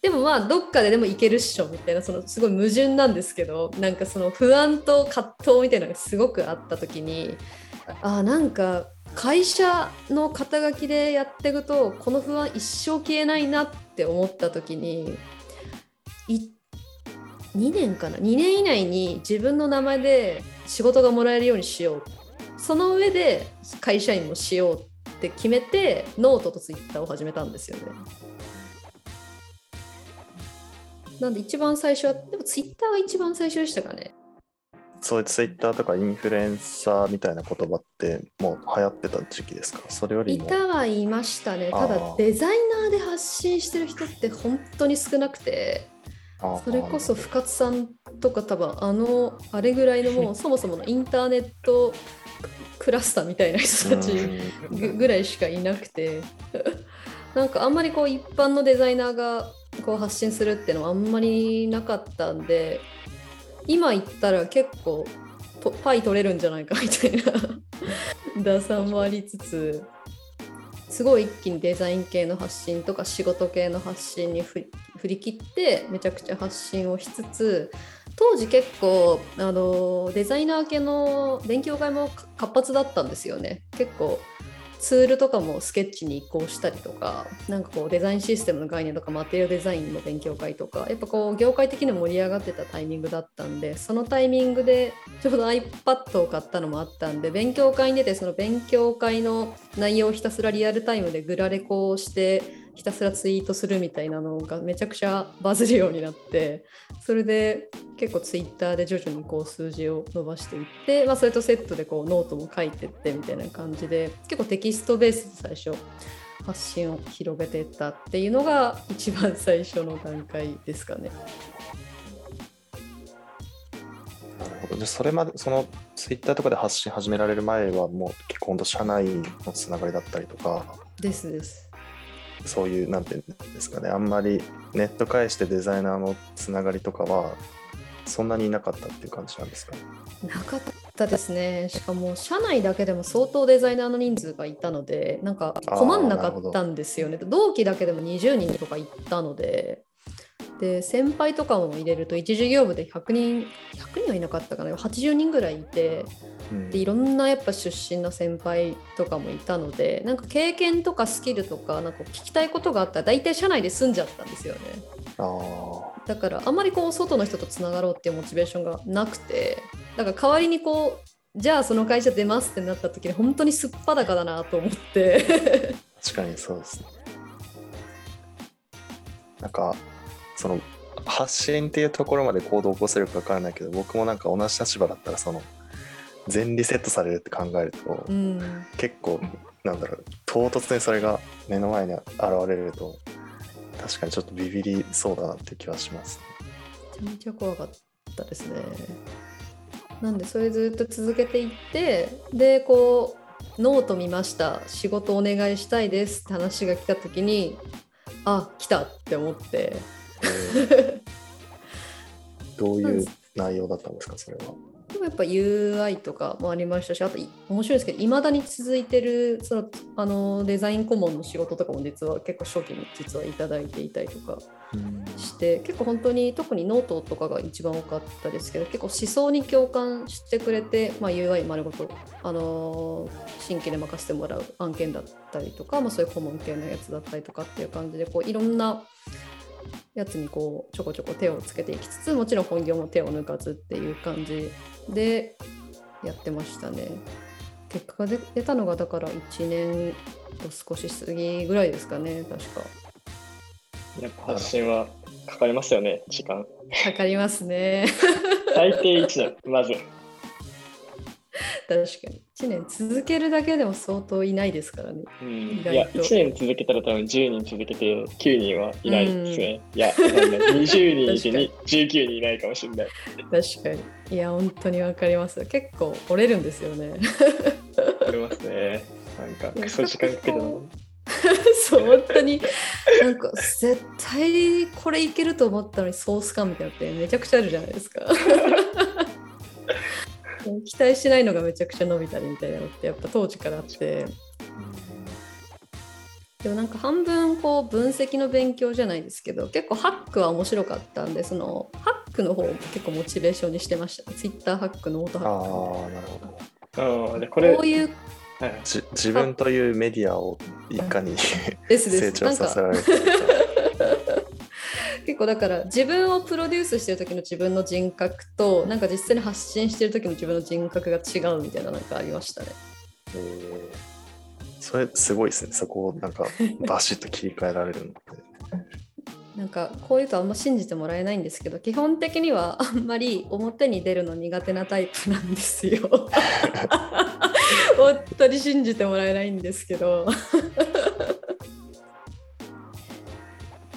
でもまあどっかででもいけるっしょみたいなそのすごい矛盾なんですけどなんかその不安と葛藤みたいなのがすごくあった時にあなんか会社の肩書きでやっていくとこの不安一生消えないなって思った時に2年かな？2年以内に自分の名前で仕事がもらえるようにしよう。その上で会社員もしようって決めてノートとツイッターを始めたんですよね。なんで一番最初はでもツイッターが一番最初でしたかね。そういうツイッターとかインフルエンサーみたいな言葉ってもう流行ってた時期ですか？それよりいたはいましたね。ただデザイナーで発信してる人って本当に少なくて、それこそ深津さんとか多分あのあれぐらいのもうそもそものインターネットクラスターみたいな人たちぐらいしかいなくて。(laughs) なんかあんまりこう一般のデザイナーがこう発信するっていうのはあんまりなかったんで今言ったら結構とパイ取れるんじゃないかみたいな。打算もありつつすごい一気にデザイン系の発信とか仕事系の発信に振り切ってめちゃくちゃ発信をしつつ当時結構あのデザイナー系の勉強会も活発だったんですよね。結構ツールとかもスケッチに移行したりとかなんかこうデザインシステムの概念とかマテリアデザインの勉強会とかやっぱこう業界的に盛り上がってたタイミングだったんでそのタイミングでちょうど iPad を買ったのもあったんで勉強会に出てその勉強会の内容をひたすらリアルタイムでグラレコをしてひたすらツイートするみたいなのがめちゃくちゃバズるようになってそれで結構ツイッターで徐々にこう数字を伸ばしていって、まあ、それとセットでこうノートも書いてってみたいな感じで結構テキストベースで最初発信を広げていったっていうのが一番最初の段階ですかね。なるほど。でそれまでそのツイッターとかで発信始められる前はもう結構本当社内のつながりだったりとか。ですですそういうなんていうんですかね。あんまりネット介してデザイナーのつながりとかはそんなにいなかったっていう感じなんですか、なかったですね。しかも社内だけでも相当デザイナーの人数がいたのでなんか困んなかったんですよね。同期だけでも20人とかいたのでで先輩とかも入れると一事業部で100人100人はいなかったかな80人ぐらいいて、うん、でいろんなやっぱ出身の先輩とかもいたのでなんか経験とかスキルとかなんか聞きたいことがあったら大体社内で済んじゃったんですよね。だからあんまりこう外の人とつながろうっていうモチベーションがなくてだから代わりにこうじゃあその会社出ますってなった時に本当にすっぱだかだなと思って。(laughs) 確かにそうですね。なんかその発信っていうところまで行動を起こせるか分からないけど僕もなんか同じ立場だったらその全リセットされるって考えると、うん、結構なんだろう唐突にそれが目の前に現れると確かにちょっとビビりそうだなって気はします、ね、めちゃめちゃ怖かったですね。なんでそれずっと続けていってでこうノート見ました。仕事お願いしたいですって話が来た時にあ来たって思ってどういう内容だったんですか、それは？でもやっぱ UI とかもありましたし、あと面白いですけど、いまだに続いてるそのあのデザイン顧問の仕事とかも実は結構初期に実はいただいていたりとかして、結構本当に特にノートとかが一番多かったですけど、結構思想に共感してくれて、まあ、UI 丸ごと、あの新規で任せてもらう案件だったりとか、まあ、そういう顧問系のやつだったりとかっていう感じで、こういろんなやつにこうちょこちょこ手をつけていきつつもちろん本業も手を抜かずっていう感じでやってましたね。結果が出たのがだから1年と少し過ぎぐらいですかね確か。やっぱ発信はかかりますよね時間。かかりますね。最低1年まず。(laughs) 確かに1年続けるだけでも相当いないですからね。うん、いや1年続けたら多分10人続けて9人はいないですね。うん、いや20 (laughs) 人いてに19人いないかもしれない。確かに。いや本当にわかります。結構折れるんですよね。折れますね。なんかクソ時間かけたの。(laughs) そう本当になんか絶対これいけると思ったのにソース感みたいなのってめちゃくちゃあるじゃないですか。期待してないのがめちゃくちゃ伸びたりみたいなのってやっぱ当時からあって。でもなんか半分こう分析の勉強じゃないですけど結構ハックは面白かったんでそのハックの方も結構モチベーションにしてました、ね、ツイッターハックノートあハック。あ、なるほど。ああ、でこれ、こういうはい。じ自分というメディアをいかに (laughs) 成長させられるか。(laughs) 結構だから自分をプロデュースしてる時の自分の人格となんか実際に発信してる時の自分の人格が違うみたいななんかありましたね。えーそれすごいですね。そこをなんかバシッと切り替えられるのって。(laughs) なんかこういうとあんま信じてもらえないんですけど基本的にはあんまり表に出るの苦手なタイプなんですよ。(laughs) 本当に信じてもらえないんですけど。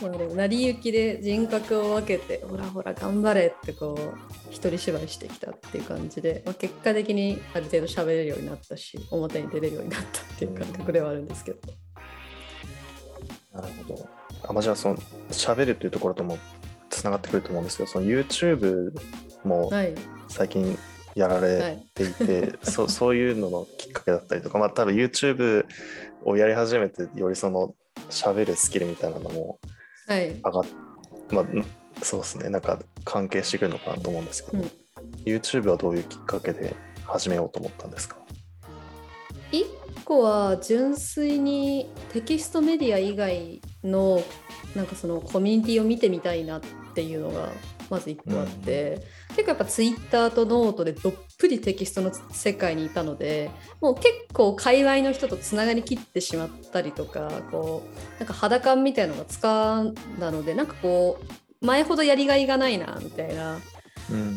成り行きで人格を分けてほらほら頑張れってこう一人芝居してきたっていう感じで、まあ、結果的にある程度喋れるようになったし表に出れるようになったっていう感覚ではあるんですけど。なるほど。あまあ、じゃあその喋るっていうところともつながってくると思うんですけど、その YouTube もはい、最近やらはれいていて、(laughs) そそういうののきっかけだったりとか、まあ多分 YouTube をやり始めてよりその喋るスキルみたいなのもはい上がっまあんそうですね。なんか関係してくるのかなと思うんですけど、うん。YouTube はどういうきっかけで始めようと思ったんですか？一個は純粋にテキストメディア以外のなんかそのコミュニティを見てみたいなっていうのがまず一個あって、結構やっぱツイッターとノートでどっぷりテキストの世界にいたのでもう結構界隈の人とつながりきってしまったりとかこうなんか肌感みたいなのがつかんだのでなんかこう前ほどやりがいがないなみたいな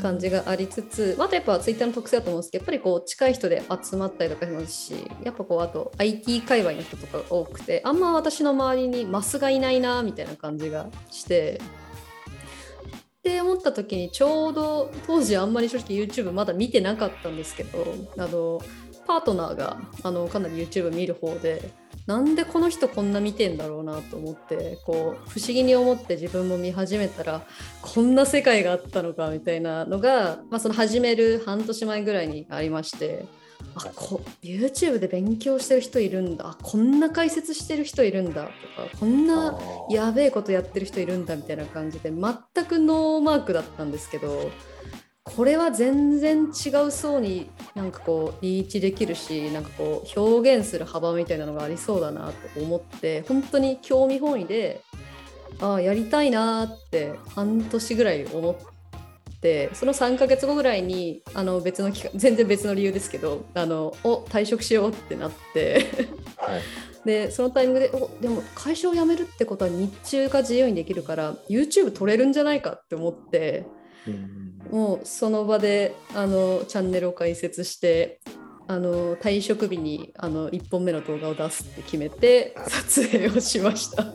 感じがありつつ、まああとやっぱツイッターの特性だと思うんですけどやっぱりこう近い人で集まったりとかしますしやっぱこうあと IT 界隈の人とかが多くてあんま私の周りにマスがいないなみたいな感じがして。って思った時にちょうど当時あんまり正直 YouTube まだ見てなかったんですけどあのパートナーがあのかなり YouTube 見る方でなんでこの人こんな見てんだろうなと思ってこう不思議に思って自分も見始めたらこんな世界があったのかみたいなのが、まあ、その始める半年前ぐらいにありましてあこ YouTube で勉強してる人いるんだ。こんな解説してる人いるんだ。とかこんなやべえことやってる人いるんだみたいな感じで全くノーマークだったんですけどこれは全然違う層になんかこうリーチできるしなんかこう表現する幅みたいなのがありそうだなと思って本当に興味本位でああやりたいなーって半年ぐらい思ってその3ヶ月後ぐらいにあの別の全然別の理由ですけどあのお退職しようってなって。はい。(laughs) でそのタイミングでおでも会社を辞めるってことは日中が自由にできるから YouTube 撮れるんじゃないかって思ってうんもうその場であのチャンネルを開設してあの退職日にあの1本目の動画を出すって決めて撮影をしました。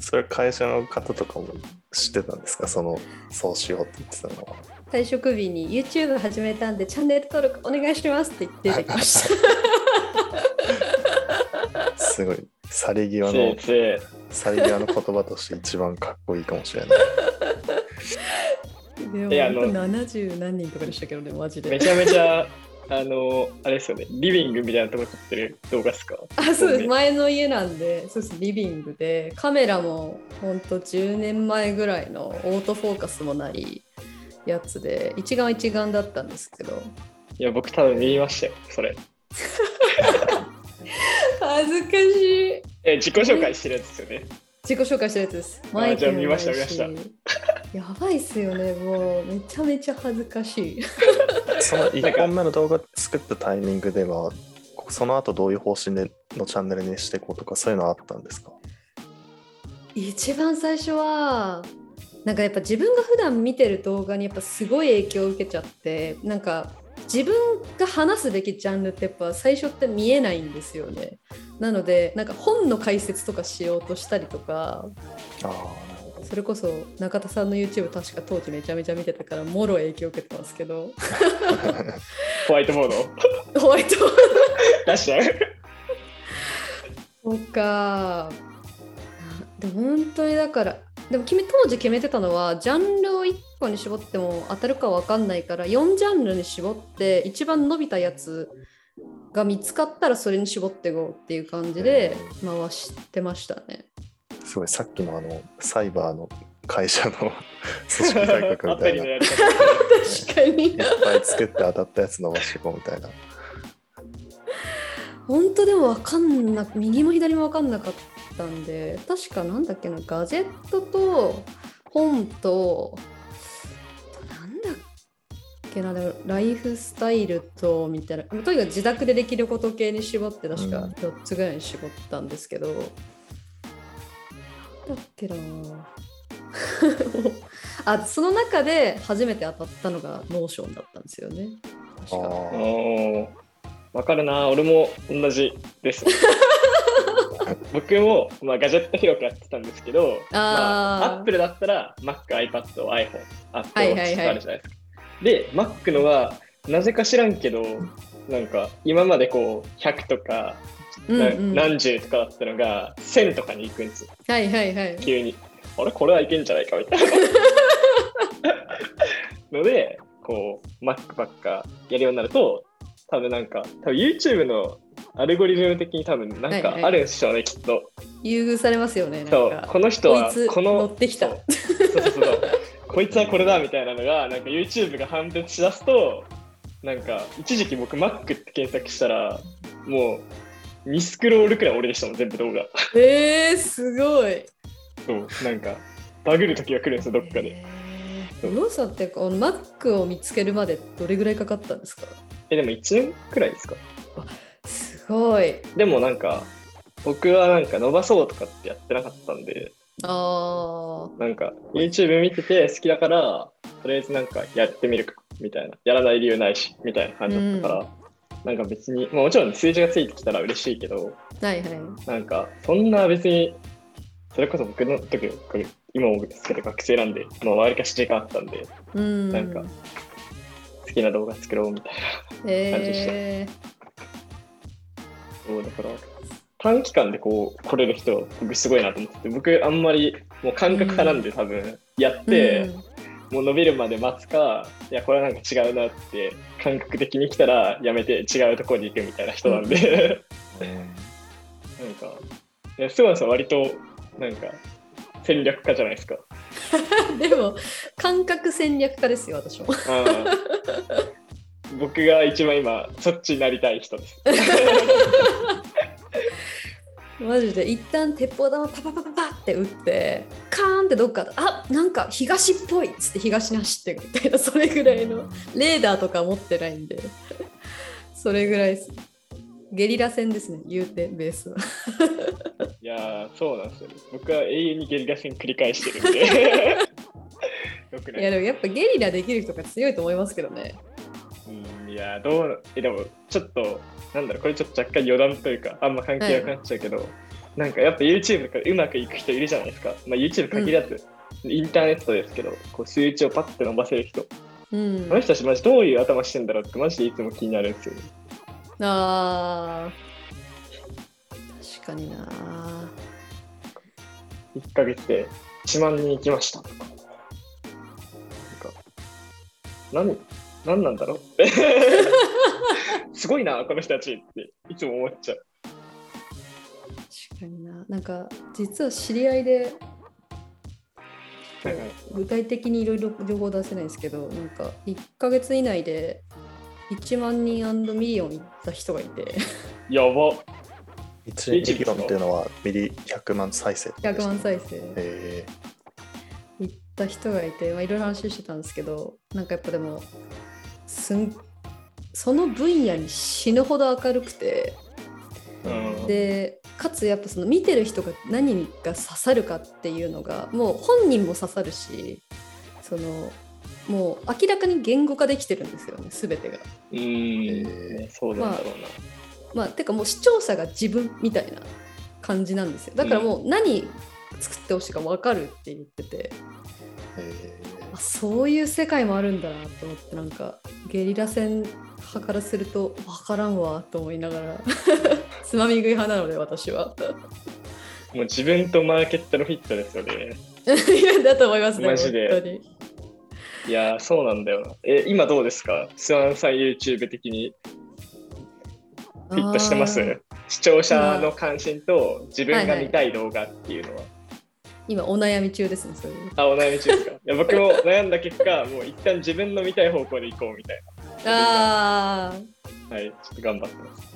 それは会社の方とかも知ってたんですか？そのそうしようって言ってたのは。退職日に YouTube 始めたんでチャンネル登録お願いしますって言って出てきました。(laughs) すごい。去り際せのいせ去り際の言葉として一番かっこいいかもしれない。でもいやあの本当70何人とかでしたけどねマジで。いめちゃめちゃ、あの、あれですよね、リビングみたいなとこ撮ってる動画ですか？あそうです。ね前の家なんでそうです。リビングで。カメラも本当10年前ぐらいのオートフォーカスもないやつで一眼一眼だったんですけど。いや、僕多分見ましたよ、それ。(laughs) 恥ずかしい。え、自己紹介してるやつですよね。自己紹介したやつです。マイクじゃあ見まもないしした。見まやばいっすよねもう。めちゃめちゃ恥ずかしい。(laughs) その1本目の動画作ったタイミングではその後どういう方針でのチャンネルにしていこうとかそういうのはあったんですか？一番最初はなんかやっぱ自分が普段見てる動画にやっぱすごい影響を受けちゃってなんか自分が話すべきジャンルってやっぱ最初って見えないんですよねなのでなんか本の解説とかしようとしたりとかそれこそ中田さんの YouTube 確か当時めちゃめちゃ見てたからもろ影響を受けてますけどホワイトボード？(laughs) ホワイト出しちゃう。そうか。でも本当にだから、でも決め当時決めてたのは、ジャンルを1個に絞っても当たるか分かんないから、4ジャンルに絞って、一番伸びたやつが見つかったらそれに絞っていこうっていう感じで回してましたね。すごいさっきのあのサイバーの会社の (laughs) 組織改革みアたいな。確かに。ぱい作って当たったやつ伸ばしていこうみたいな。本当でも分かんな右も左も分かんなかったんで確かなんだっけなガジェットと本とけなライフスタイルとみたいなとにかく自宅でできること系に絞って確かうん。4つぐらいに絞ったんですけど、なんだっけな。(laughs) あその中で初めて当たったのが Notionだったんですよね。確か。わかるな、俺も同じです。(laughs) 僕も、まあ、ガジェット広くやってたんですけど、まあ、あー Apple だったら Mac、iPad、iPhone、Apple はいはいはい。Watch あるじゃないですか。で、Mac のは、なぜか知らんけど、なんか今までこう100とか、なうんうん何十とかだったのが1000とかに行くんですよ、はいはいはい。急に。あれ？これはいけんじゃないかみたいな。(laughs) ので、こう、Mac ばっかやるようになると、多分なんか、多分 YouTube のアルゴリズム的に多分なんかはいはいあるんでしょうね、きっと。優遇されますよね。なんそうか、この人はこの乗ってきたそうそうそうこいつはこれだみたいなのがなんか YouTube が判別しだすとなんか一時期僕 Mac って検索したらもう2スクロールくらい俺でしたもん全部動画えー、すごい。そうなんかバグる時が来るんですよどっかでえー。ローさんってこの Mac を見つけるまでどれぐらいかかったんですか？えでも1年くらいですか？すごい。でもなんか僕はなんか伸ばそうとかってやってなかったんであなんか YouTube 見てて好きだからとりあえずなんかやってみるかみたいな。やらない理由ないしみたいな感じだったから、なんか別に、まあ、もちろん数字がついてきたら嬉しいけどあ、はいはい。なんかそんな別にそれこそ僕の時僕今もですけど学生なんで、まあ、割りかし時間あったんでうん。なんか好きな動画作ろうみたいえなそうだから短期間でこう来れる人僕すごいなと思ってて僕あんまりもう感覚派なんで多分やっー、て、うんもう伸びるまで待つか、いや、これはなんか違うなって、感覚的に来たらやめて違うところに行くみたいな人なんで、なんか、いや、菅野さん割と、なんか、戦略家じゃないですか。(laughs) でも、感覚戦略家ですよ、私も。僕が一番今、そっちになりたい人です。(laughs) マジで一旦鉄砲玉パパパパパって打ってカーンってどっかあなんか東っぽいっつって東に走ってるみたいなそれぐらいのレーダーとか持ってないんで。それぐらいです。ゲリラ戦ですね言うてベースは。いやー、そうなんですよ、ね。僕は永遠にゲリラ戦繰り返してるんで。(laughs) よくない。いやでもやっぱゲリラできる人が強いと思いますけどねやどうえでもちょっとなんだろうこれちょっと若干余談というかあんま関係なくなっちゃうけど、なんかやっぱ YouTube とかうまくいく人いるじゃないですか、まあ、YouTube 限らず、インターネットですけどこう数値をパッて伸ばせる人、うん。この人たちマジどういう頭してんだろうってマジでいつも気になるんですよね。あー。確かにな1ヶ月で1万人行きました。とかなんか何？何なんだろう？っ (laughs) てすごいなこの人たちっていつも思っちゃう。確かにな。なんか実は知り合いではいはい。具体的にいろいろ情報出せないですけどなんか1ヶ月以内で1万人ミリオンいった人がいて。やば。1ミリオンっていうのはミリ100万再生ってことです100か万再生。え。いった人がいてまあいろいろ話してたんですけどなんかやっぱでもすんその分野に死ぬほど明るくてうん。でかつやっぱその見てる人が何が刺さるかっていうのがもう本人も刺さるしそのもう明らかに言語化できてるんですよね全てが。うーん、えねそうなんだろうな。まあてかもう視聴者が自分みたいな感じなんですよ。だからもう何作ってほしいか分かるって言ってて、えそういう世界もあるんだなと思ってなんかゲリラ戦派からすると分からんわと思いながら (laughs) つまみ食い派なので私は。もう自分とマーケットのフィットですよね。(laughs) いやだと思いますねマジで。いやー、そうなんだよな。え、今どうですか？スワンさん YouTube 的に。フィットしてます？視聴者の関心と自分が見たい動画っていうのは。今お悩み中ですねそういうあ、お悩み中ですかいや僕も悩んだ結果、もう一旦自分の見たい方向で行こうみたいああな。はい、ちょっと頑張ってます。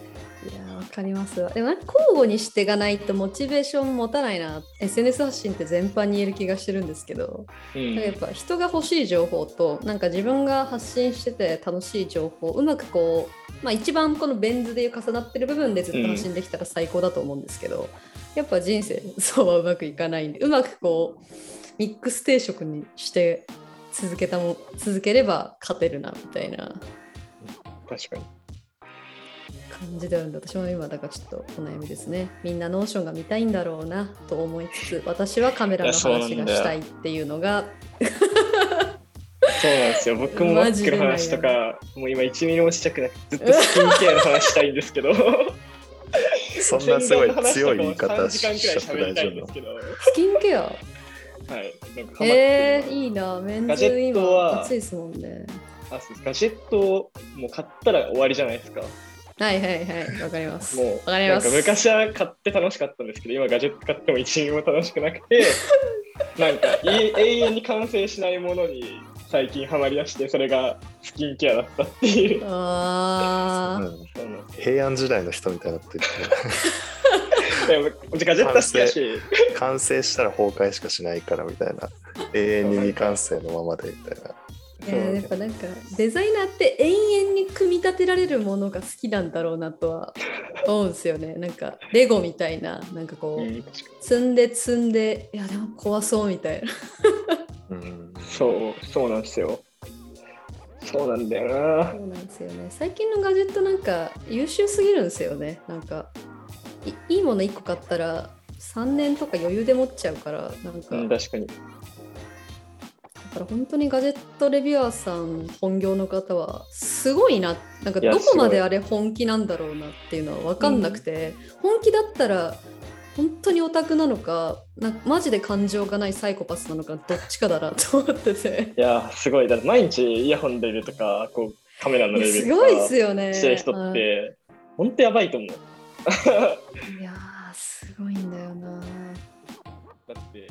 いやわかります。わでもなんか交互にしていかないとモチベーション持たないな。SNS 発信って全般に言える気がしてるんですけど。うん。やっぱ人が欲しい情報となんか自分が発信してて楽しい情報うまくこう、まあ、一番このベン図で重なってる部分でずっと発信できたら最高だと思うんですけど、やっぱ人生そうはうまくいかないんでうまくこうミックス定食にして続けたも続ければ勝てるなみたいな。確かに。感じであるんで私も今だからちょっとお悩みですねみんな Notionが見たいんだろうなと思いつつ私はカメラの話がしたいっていうのが (laughs) そうなんですよ。僕も Macの話とか、もう今1ミリもしたくなくて、ずっとスキンケアの話したいんですけど。(laughs) そんなすごい強い言い方話とかも3時間しちゃって大丈夫んですけど。はい。スキンケア？なんかハマってるへえのいいなメンズ今暑いですもんねあガジェットをもう買ったら終わりじゃないですか。はいはいはい。わかります。もう、わかります。なんか昔は買って楽しかったんですけど、今ガジェット買っても1ミリも楽しくなくて、(laughs) なんかい永遠に完成しないものに最近ハマりだして、それがスキンケアだったっていう。あー。うん。平安時代の人みたいになってる。でもガジェットは好きだし、完成したら崩壊しかしないからみたいな。永遠に未完成のままでみたいな。えーやっぱなんかデザイナーって永遠に組み立てられるものが好きなんだろうなとは (laughs) 思うんですよね。なんかレゴみたいななんかこう、積んで積んでいやでも怖そうみたいな。うん。にそう、そうなんですよ。そうなんだよな。そ。うなんですよね。最近のガジェットなんか優秀すぎるんですよね。なんかいいいもの1個買ったら3年とか余裕で持っちゃうからなんか、うん、確かに。だから本当にガジェットレビュアーさん本業の方はすごいな。なんかどこまであれ本気なんだろうなっていうのは分かんなくて、本気だったら本当にオタクなのかなんかマジで感情がないサイコパスなのかどっちかだなと思ってて。いや、すごい。だ毎日イヤホンレビューとか、こうカメラのレビューとかすごいっすよね。してる人っはい。て、本当やばいと思う。いやーすごいんだよなだって、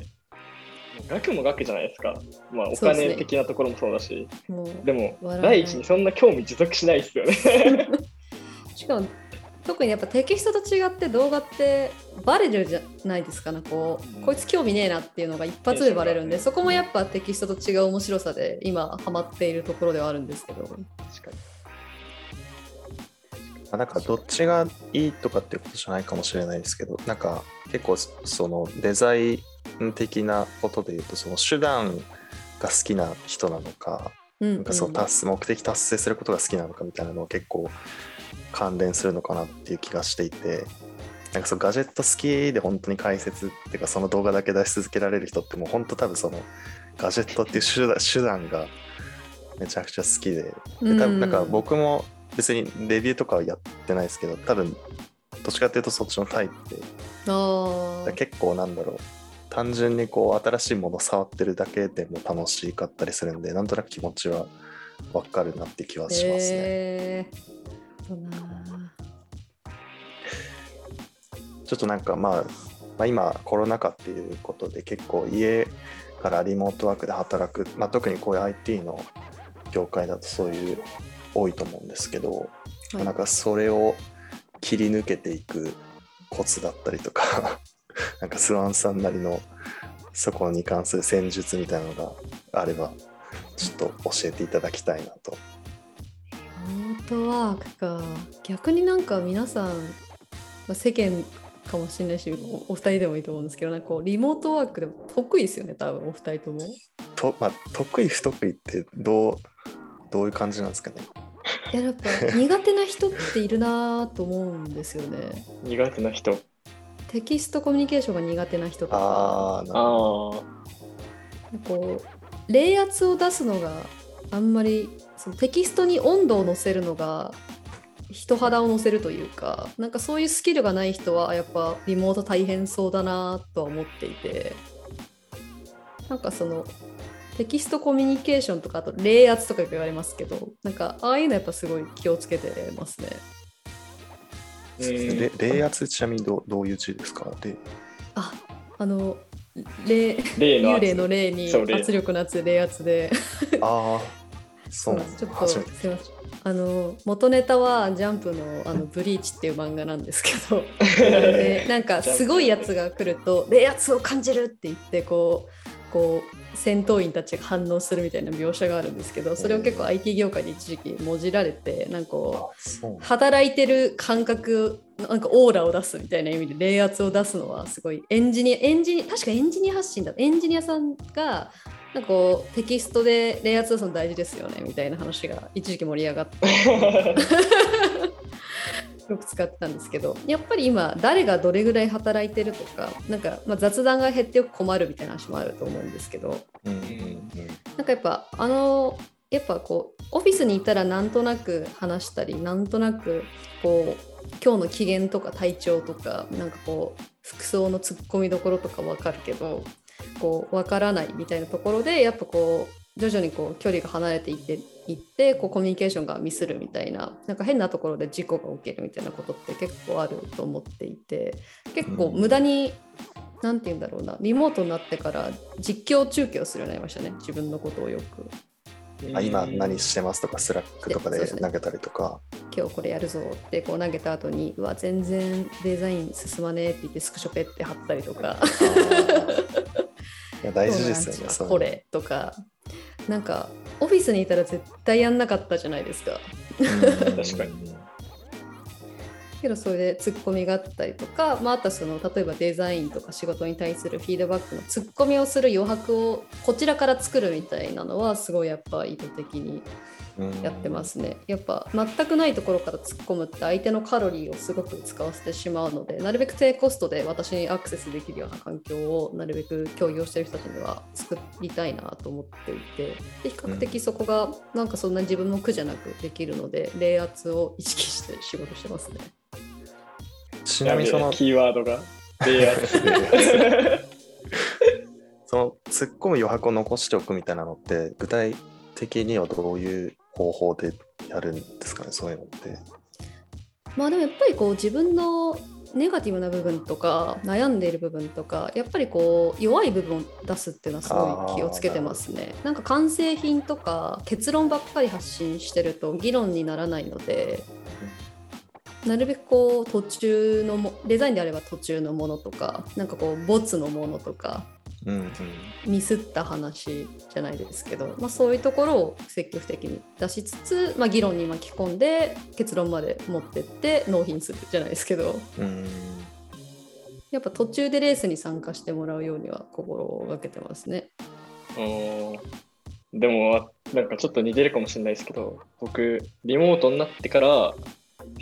額も額じゃないですか。まあ、お金的なところもそうだし。もうでも、第一にそんな興味持続しないですよね。(laughs) しかも特にやっぱテキストと違って動画ってバレるじゃないですかなこう、うんこいつ興味ねえなっていうのが一発でバレるんでそこもやっぱテキストと違う面白さで今ハマっているところではあるんですけど確かに。まあなんかどっちがいいとかっていうことじゃないかもしれないですけどなんか結構そのデザイン的なことで言うとその手段が好きな人なのかうんなんかそう達す目的達成することが好きなのかみたいなのを結構関連するのかなっていう気がしていてなんかそうガジェット好きで本当に解説っていうかその動画だけ出し続けられる人ってもう本当多分そのガジェットっていう手段手段がめちゃくちゃ好きでで多分なんか僕も別にレビューとかはやってないですけど多分どっちかっていうとそっちのタイプで結構なんだろう単純にこう新しいものを触ってるだけでも楽しかったりするんでなんとなく気持ちはわかるなって気はしますね。へーちょっとなんか、まあ、まあ今コロナ禍っていうことで結構家からリモートワークで働く、まあ、特にこういう IT の業界だとそういう多いと思うんですけど、はいなんかそれを切り抜けていくコツだったりとか (laughs) なんかスワンさんなりのそこに関する戦術みたいなのがあればちょっと教えていただきたいなと。リモートワークか逆になんか皆さんまあ世間かもしれないしおお二人でもいいと思うんですけどなんかこうリモートワークでも得意ですよね多分お二人とも。とまあ、得意不得意ってどうどういう感じなんですかねいややっぱ苦手な人っているなと思うんですよね。苦手な人。テキストコミュニケーションが苦手な人とかあ。こう冷圧を出すのがあんまりそのテキストに温度を乗せるのが人肌を乗せるというかなんかそういうスキルがない人はやっぱリモート大変そうだなとは思っていてなんかそのテキストコミュニケーションとかあと冷圧とか言われますけどなんかああいうのやっぱすごい気をつけてますね。れ冷圧ちなみにどどういう字ですか？で。ああの霊幽霊の霊に圧力の圧で冷圧で。ああ (laughs) そう。なんちょっとすいません。あの元ネタはジャンプのあのブリーチっていう漫画なんですけど。(laughs) でなんかすごいやつが来ると冷圧を感じるって言ってこうこう戦闘員たちが反応するみたいな描写があるんですけどそれを結構 IT 業界で一時期もじられてなんか働いてる感覚なんかオーラを出すみたいな意味で冷圧を出すのはすごいエンジニアエンジニア確かエンジニア発信だ。エンジニアさんがなんかこうテキストで冷圧出すの大事ですよねみたいな話が一時期盛り上がって (laughs) よく使ってたんですけどやっぱり今誰がどれぐらい働いてるとかなんか、まあ、雑談が減ってよく困るみたいな話もあると思うんですけどうんうんうん。なんかやっぱあのやっぱこうオフィスにいたらなんとなく話したりなんとなくこう今日の機嫌とか体調とかなんかこう服装のツッコミどころとかわかるけどこうわからないみたいなところでやっぱこう徐々にこう距離が離れていっていってこうコミュニケーションがミスるみたいななんか変なところで事故が起きるみたいなことって結構あると思っていて結構無駄に、なんて言うんだろうなリモートになってから実況中継をするようになりましたね自分のことをよく。あ今何してますとか Slackとかで投げたりとか。今日これやるぞってこう投げた後にうわ全然デザイン進まねえって言ってスクショペって貼ったりとか。いや大事ですよねこれとかなんかオフィスにいたら絶対やんなかったじゃないですか。うん。(laughs) 確かに。けどそれでツッコミがあったりとか、まあ、あとはその例えばデザインとか仕事に対するフィードバックのツッコミをする余白をこちらから作るみたいなのはすごいやっぱ意図的にやってますね。やっぱ全くないところから突っ込むって相手のカロリーをすごく使わせてしまうのでなるべく低コストで私にアクセスできるような環境をなるべく共有してる人たちには作りたいなと思っていてで比較的そこがなんかそんな自分の苦じゃなくできるので冷圧を意識して仕事してますね。ちなみにそのキーワードが冷圧 (laughs) その突っ込む余白を残しておくみたいなのって具体的にはどういう方法でやるんですかねそういうのって。まあでもやっぱりこう自分のネガティブな部分とか悩んでいる部分とかやっぱりこう弱い部分を出すっていうのはすごい気をつけてますね。なんか完成品とか結論ばっかり発信してると議論にならないのでなるべくこう途中のもデザインであれば途中のものとかなんかこうボツのものとかうんうん。ミスった話じゃないですけど、まあ、そういうところを積極的に出しつつ、まあ、議論に巻き込んで結論まで持ってって納品するじゃないですけど。うん。やっぱ途中でレースに参加してもらうようには心がけてますね。うんでも、なんかちょっと似てるかもしれないですけど、僕、リモートになってから、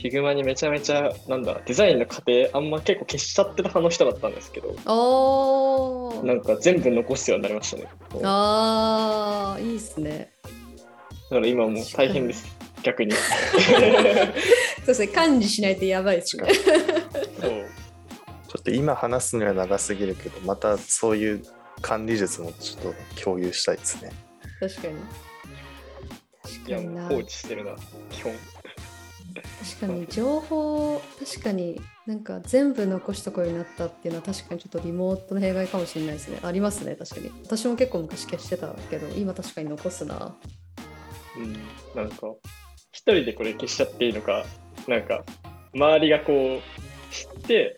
Figma にめちゃめちゃ、なんだ、デザインの過程、あんま結構消しちゃってた派の人だったんですけど、なんか全部残すようになりましたね。だかあーいいっすね。ら今もう大変です、逆に。(laughs) そうですね管理しないとやばいですね。そうちょっと今話すには長すぎるけどまたそういう管理術もちょっと共有したいですね。確かに。確いや、かに放置してるな、基本。確かに情報確かになんか全部残しとくようになったっていうのは確かにちょっとリモートの弊害かもしれないですね。ありますね確かに。私も結構昔消してたけど今確かに残すな。うん、なんか、一人でこれ消しちゃっていいのか、なんか、周りがこう、知って、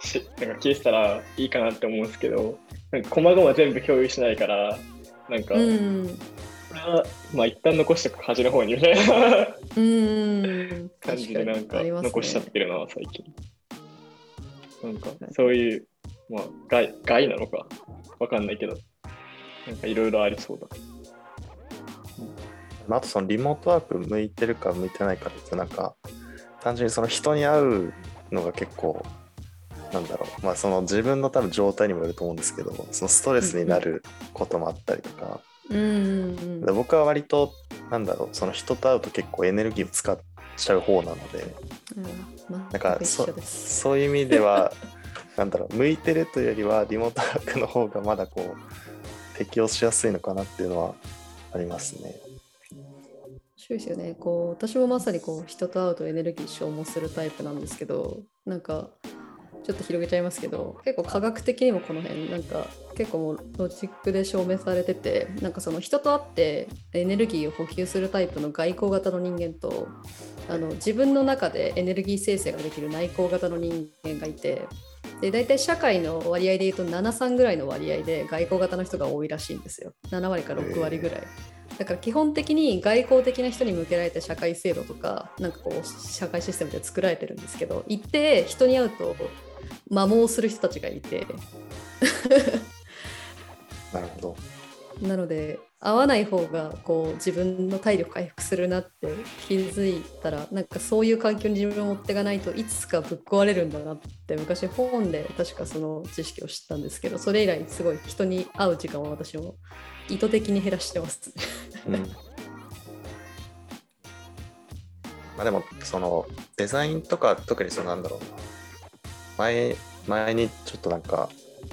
しなんか消したらいいかなって思うんですけど、なんか、細々全部共有しないから、なんか、うんこれは、まあ、一旦残しておく端の方にみたいなうん。感じで、なんか、残しちゃってるな、最近。なんか、そういう、まあ、害害なのか、わかんないけど、なんか、いろいろありそうだ。まああとそのリモートワーク向いてるか向いてないかってなんか単純にその人に会うのが結構なんだろう。まあその自分の多分状態にもよると思うんですけどそのストレスになることもあったりとか、うんうんで僕は割となんだろうその人と会うと結構エネルギーを使っちゃう方なのでうん。まあ、なんか一そ。そういう意味では (laughs) なんだろう向いてるというよりはリモートワークの方がまだこう適応しやすいのかなっていうのはありますね。面白いですよね。こう私もまさにこう人と会うとエネルギー消耗するタイプなんですけど、なんかちょっと広げちゃいますけど、結構科学的にもこの辺なんか結構もうロジックで証明されてて、なんかその人と会ってエネルギーを補給するタイプの外交型の人間と、あの自分の中でエネルギー生成ができる内向型の人間がいて。で大体社会の割合でいうと73ぐらいの割合で外交型の人が多いらしいんですよ7割か6割ぐらい、だから基本的に外交的な人に向けられた社会制度とかなんかこう社会システムで作られてるんですけど一定人に会うと摩耗する人たちがいてなるほど。なので会わない方がこう自分の体力回復するなって気づいたらなんかそういう環境に自分を持っていかないといつかぶっ壊れるんだなって昔本で確かその知識を知ったんですけどそれ以来すごい人に会う時間を私も意図的に減らしてます。うんまあでもそのデザインとか特にそのなんだろうな前前にちょっとなんか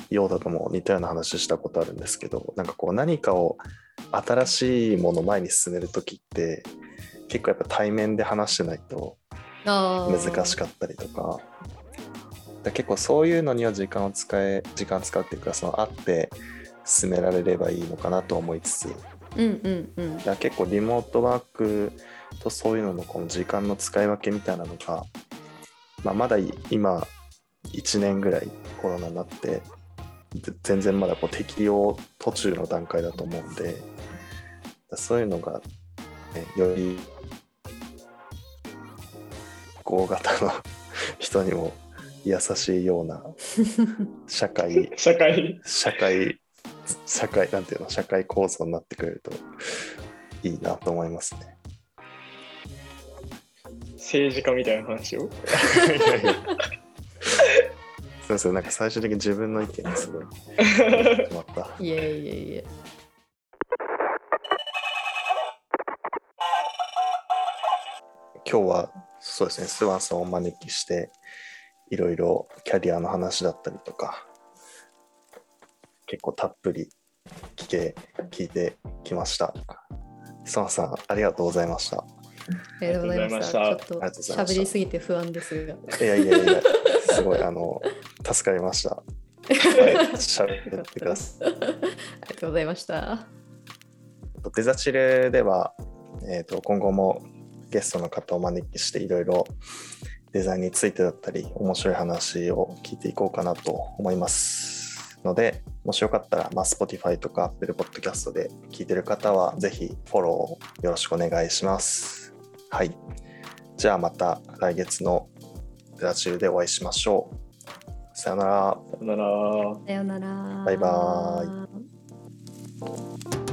ヨーダとも似たような話したことあるんですけどなんかこう何かを新しいもの前に進める時って結構やっぱ対面で話してないと難しかったりとか。だ結構そういうのには時間を使え時間使うっていうかその会って進められればいいのかなと思いつつ。うんうんうん。だ結構リモートワークとそういうののこの時間の使い分けみたいなのが、まあ、まだ今1年ぐらいコロナになってぜ全然まだこう適用途中の段階だと思うんでだそういうのが、ね、より合型の (laughs) 人にも優しいような社会 (laughs) 社会。社会社会なんていうの社会構造になってくれるといいなと思いますね。政治家みたいな話を？(laughs) いやいやすみませんなんか最終的に自分の意見にすごい決まった。(laughs) いえいえいえ今日はそうですねスワンさんをお招きしていろいろキャリアの話だったりとか結構たっぷり聞け聞いてきました。スワンさんありがとうございました。ありがとうございました。ちょっと喋りすぎて不安ですが。いやいやいや、すごい、あの、助かりました。はい、喋ってください。ありがとうございました。デザチルでは、えー、と今後もゲストの方をお招きしていろいろデザインについてだったり面白い話を聞いていこうかなと思いますのでもしよかったら、まあ、Spotify とか Apple Podcast で聞いてる方はぜひフォローよろしくお願いしますはいじゃあまた来月のデザチルでお会いしましょうさよならさよなら。さようなら。バイバイ。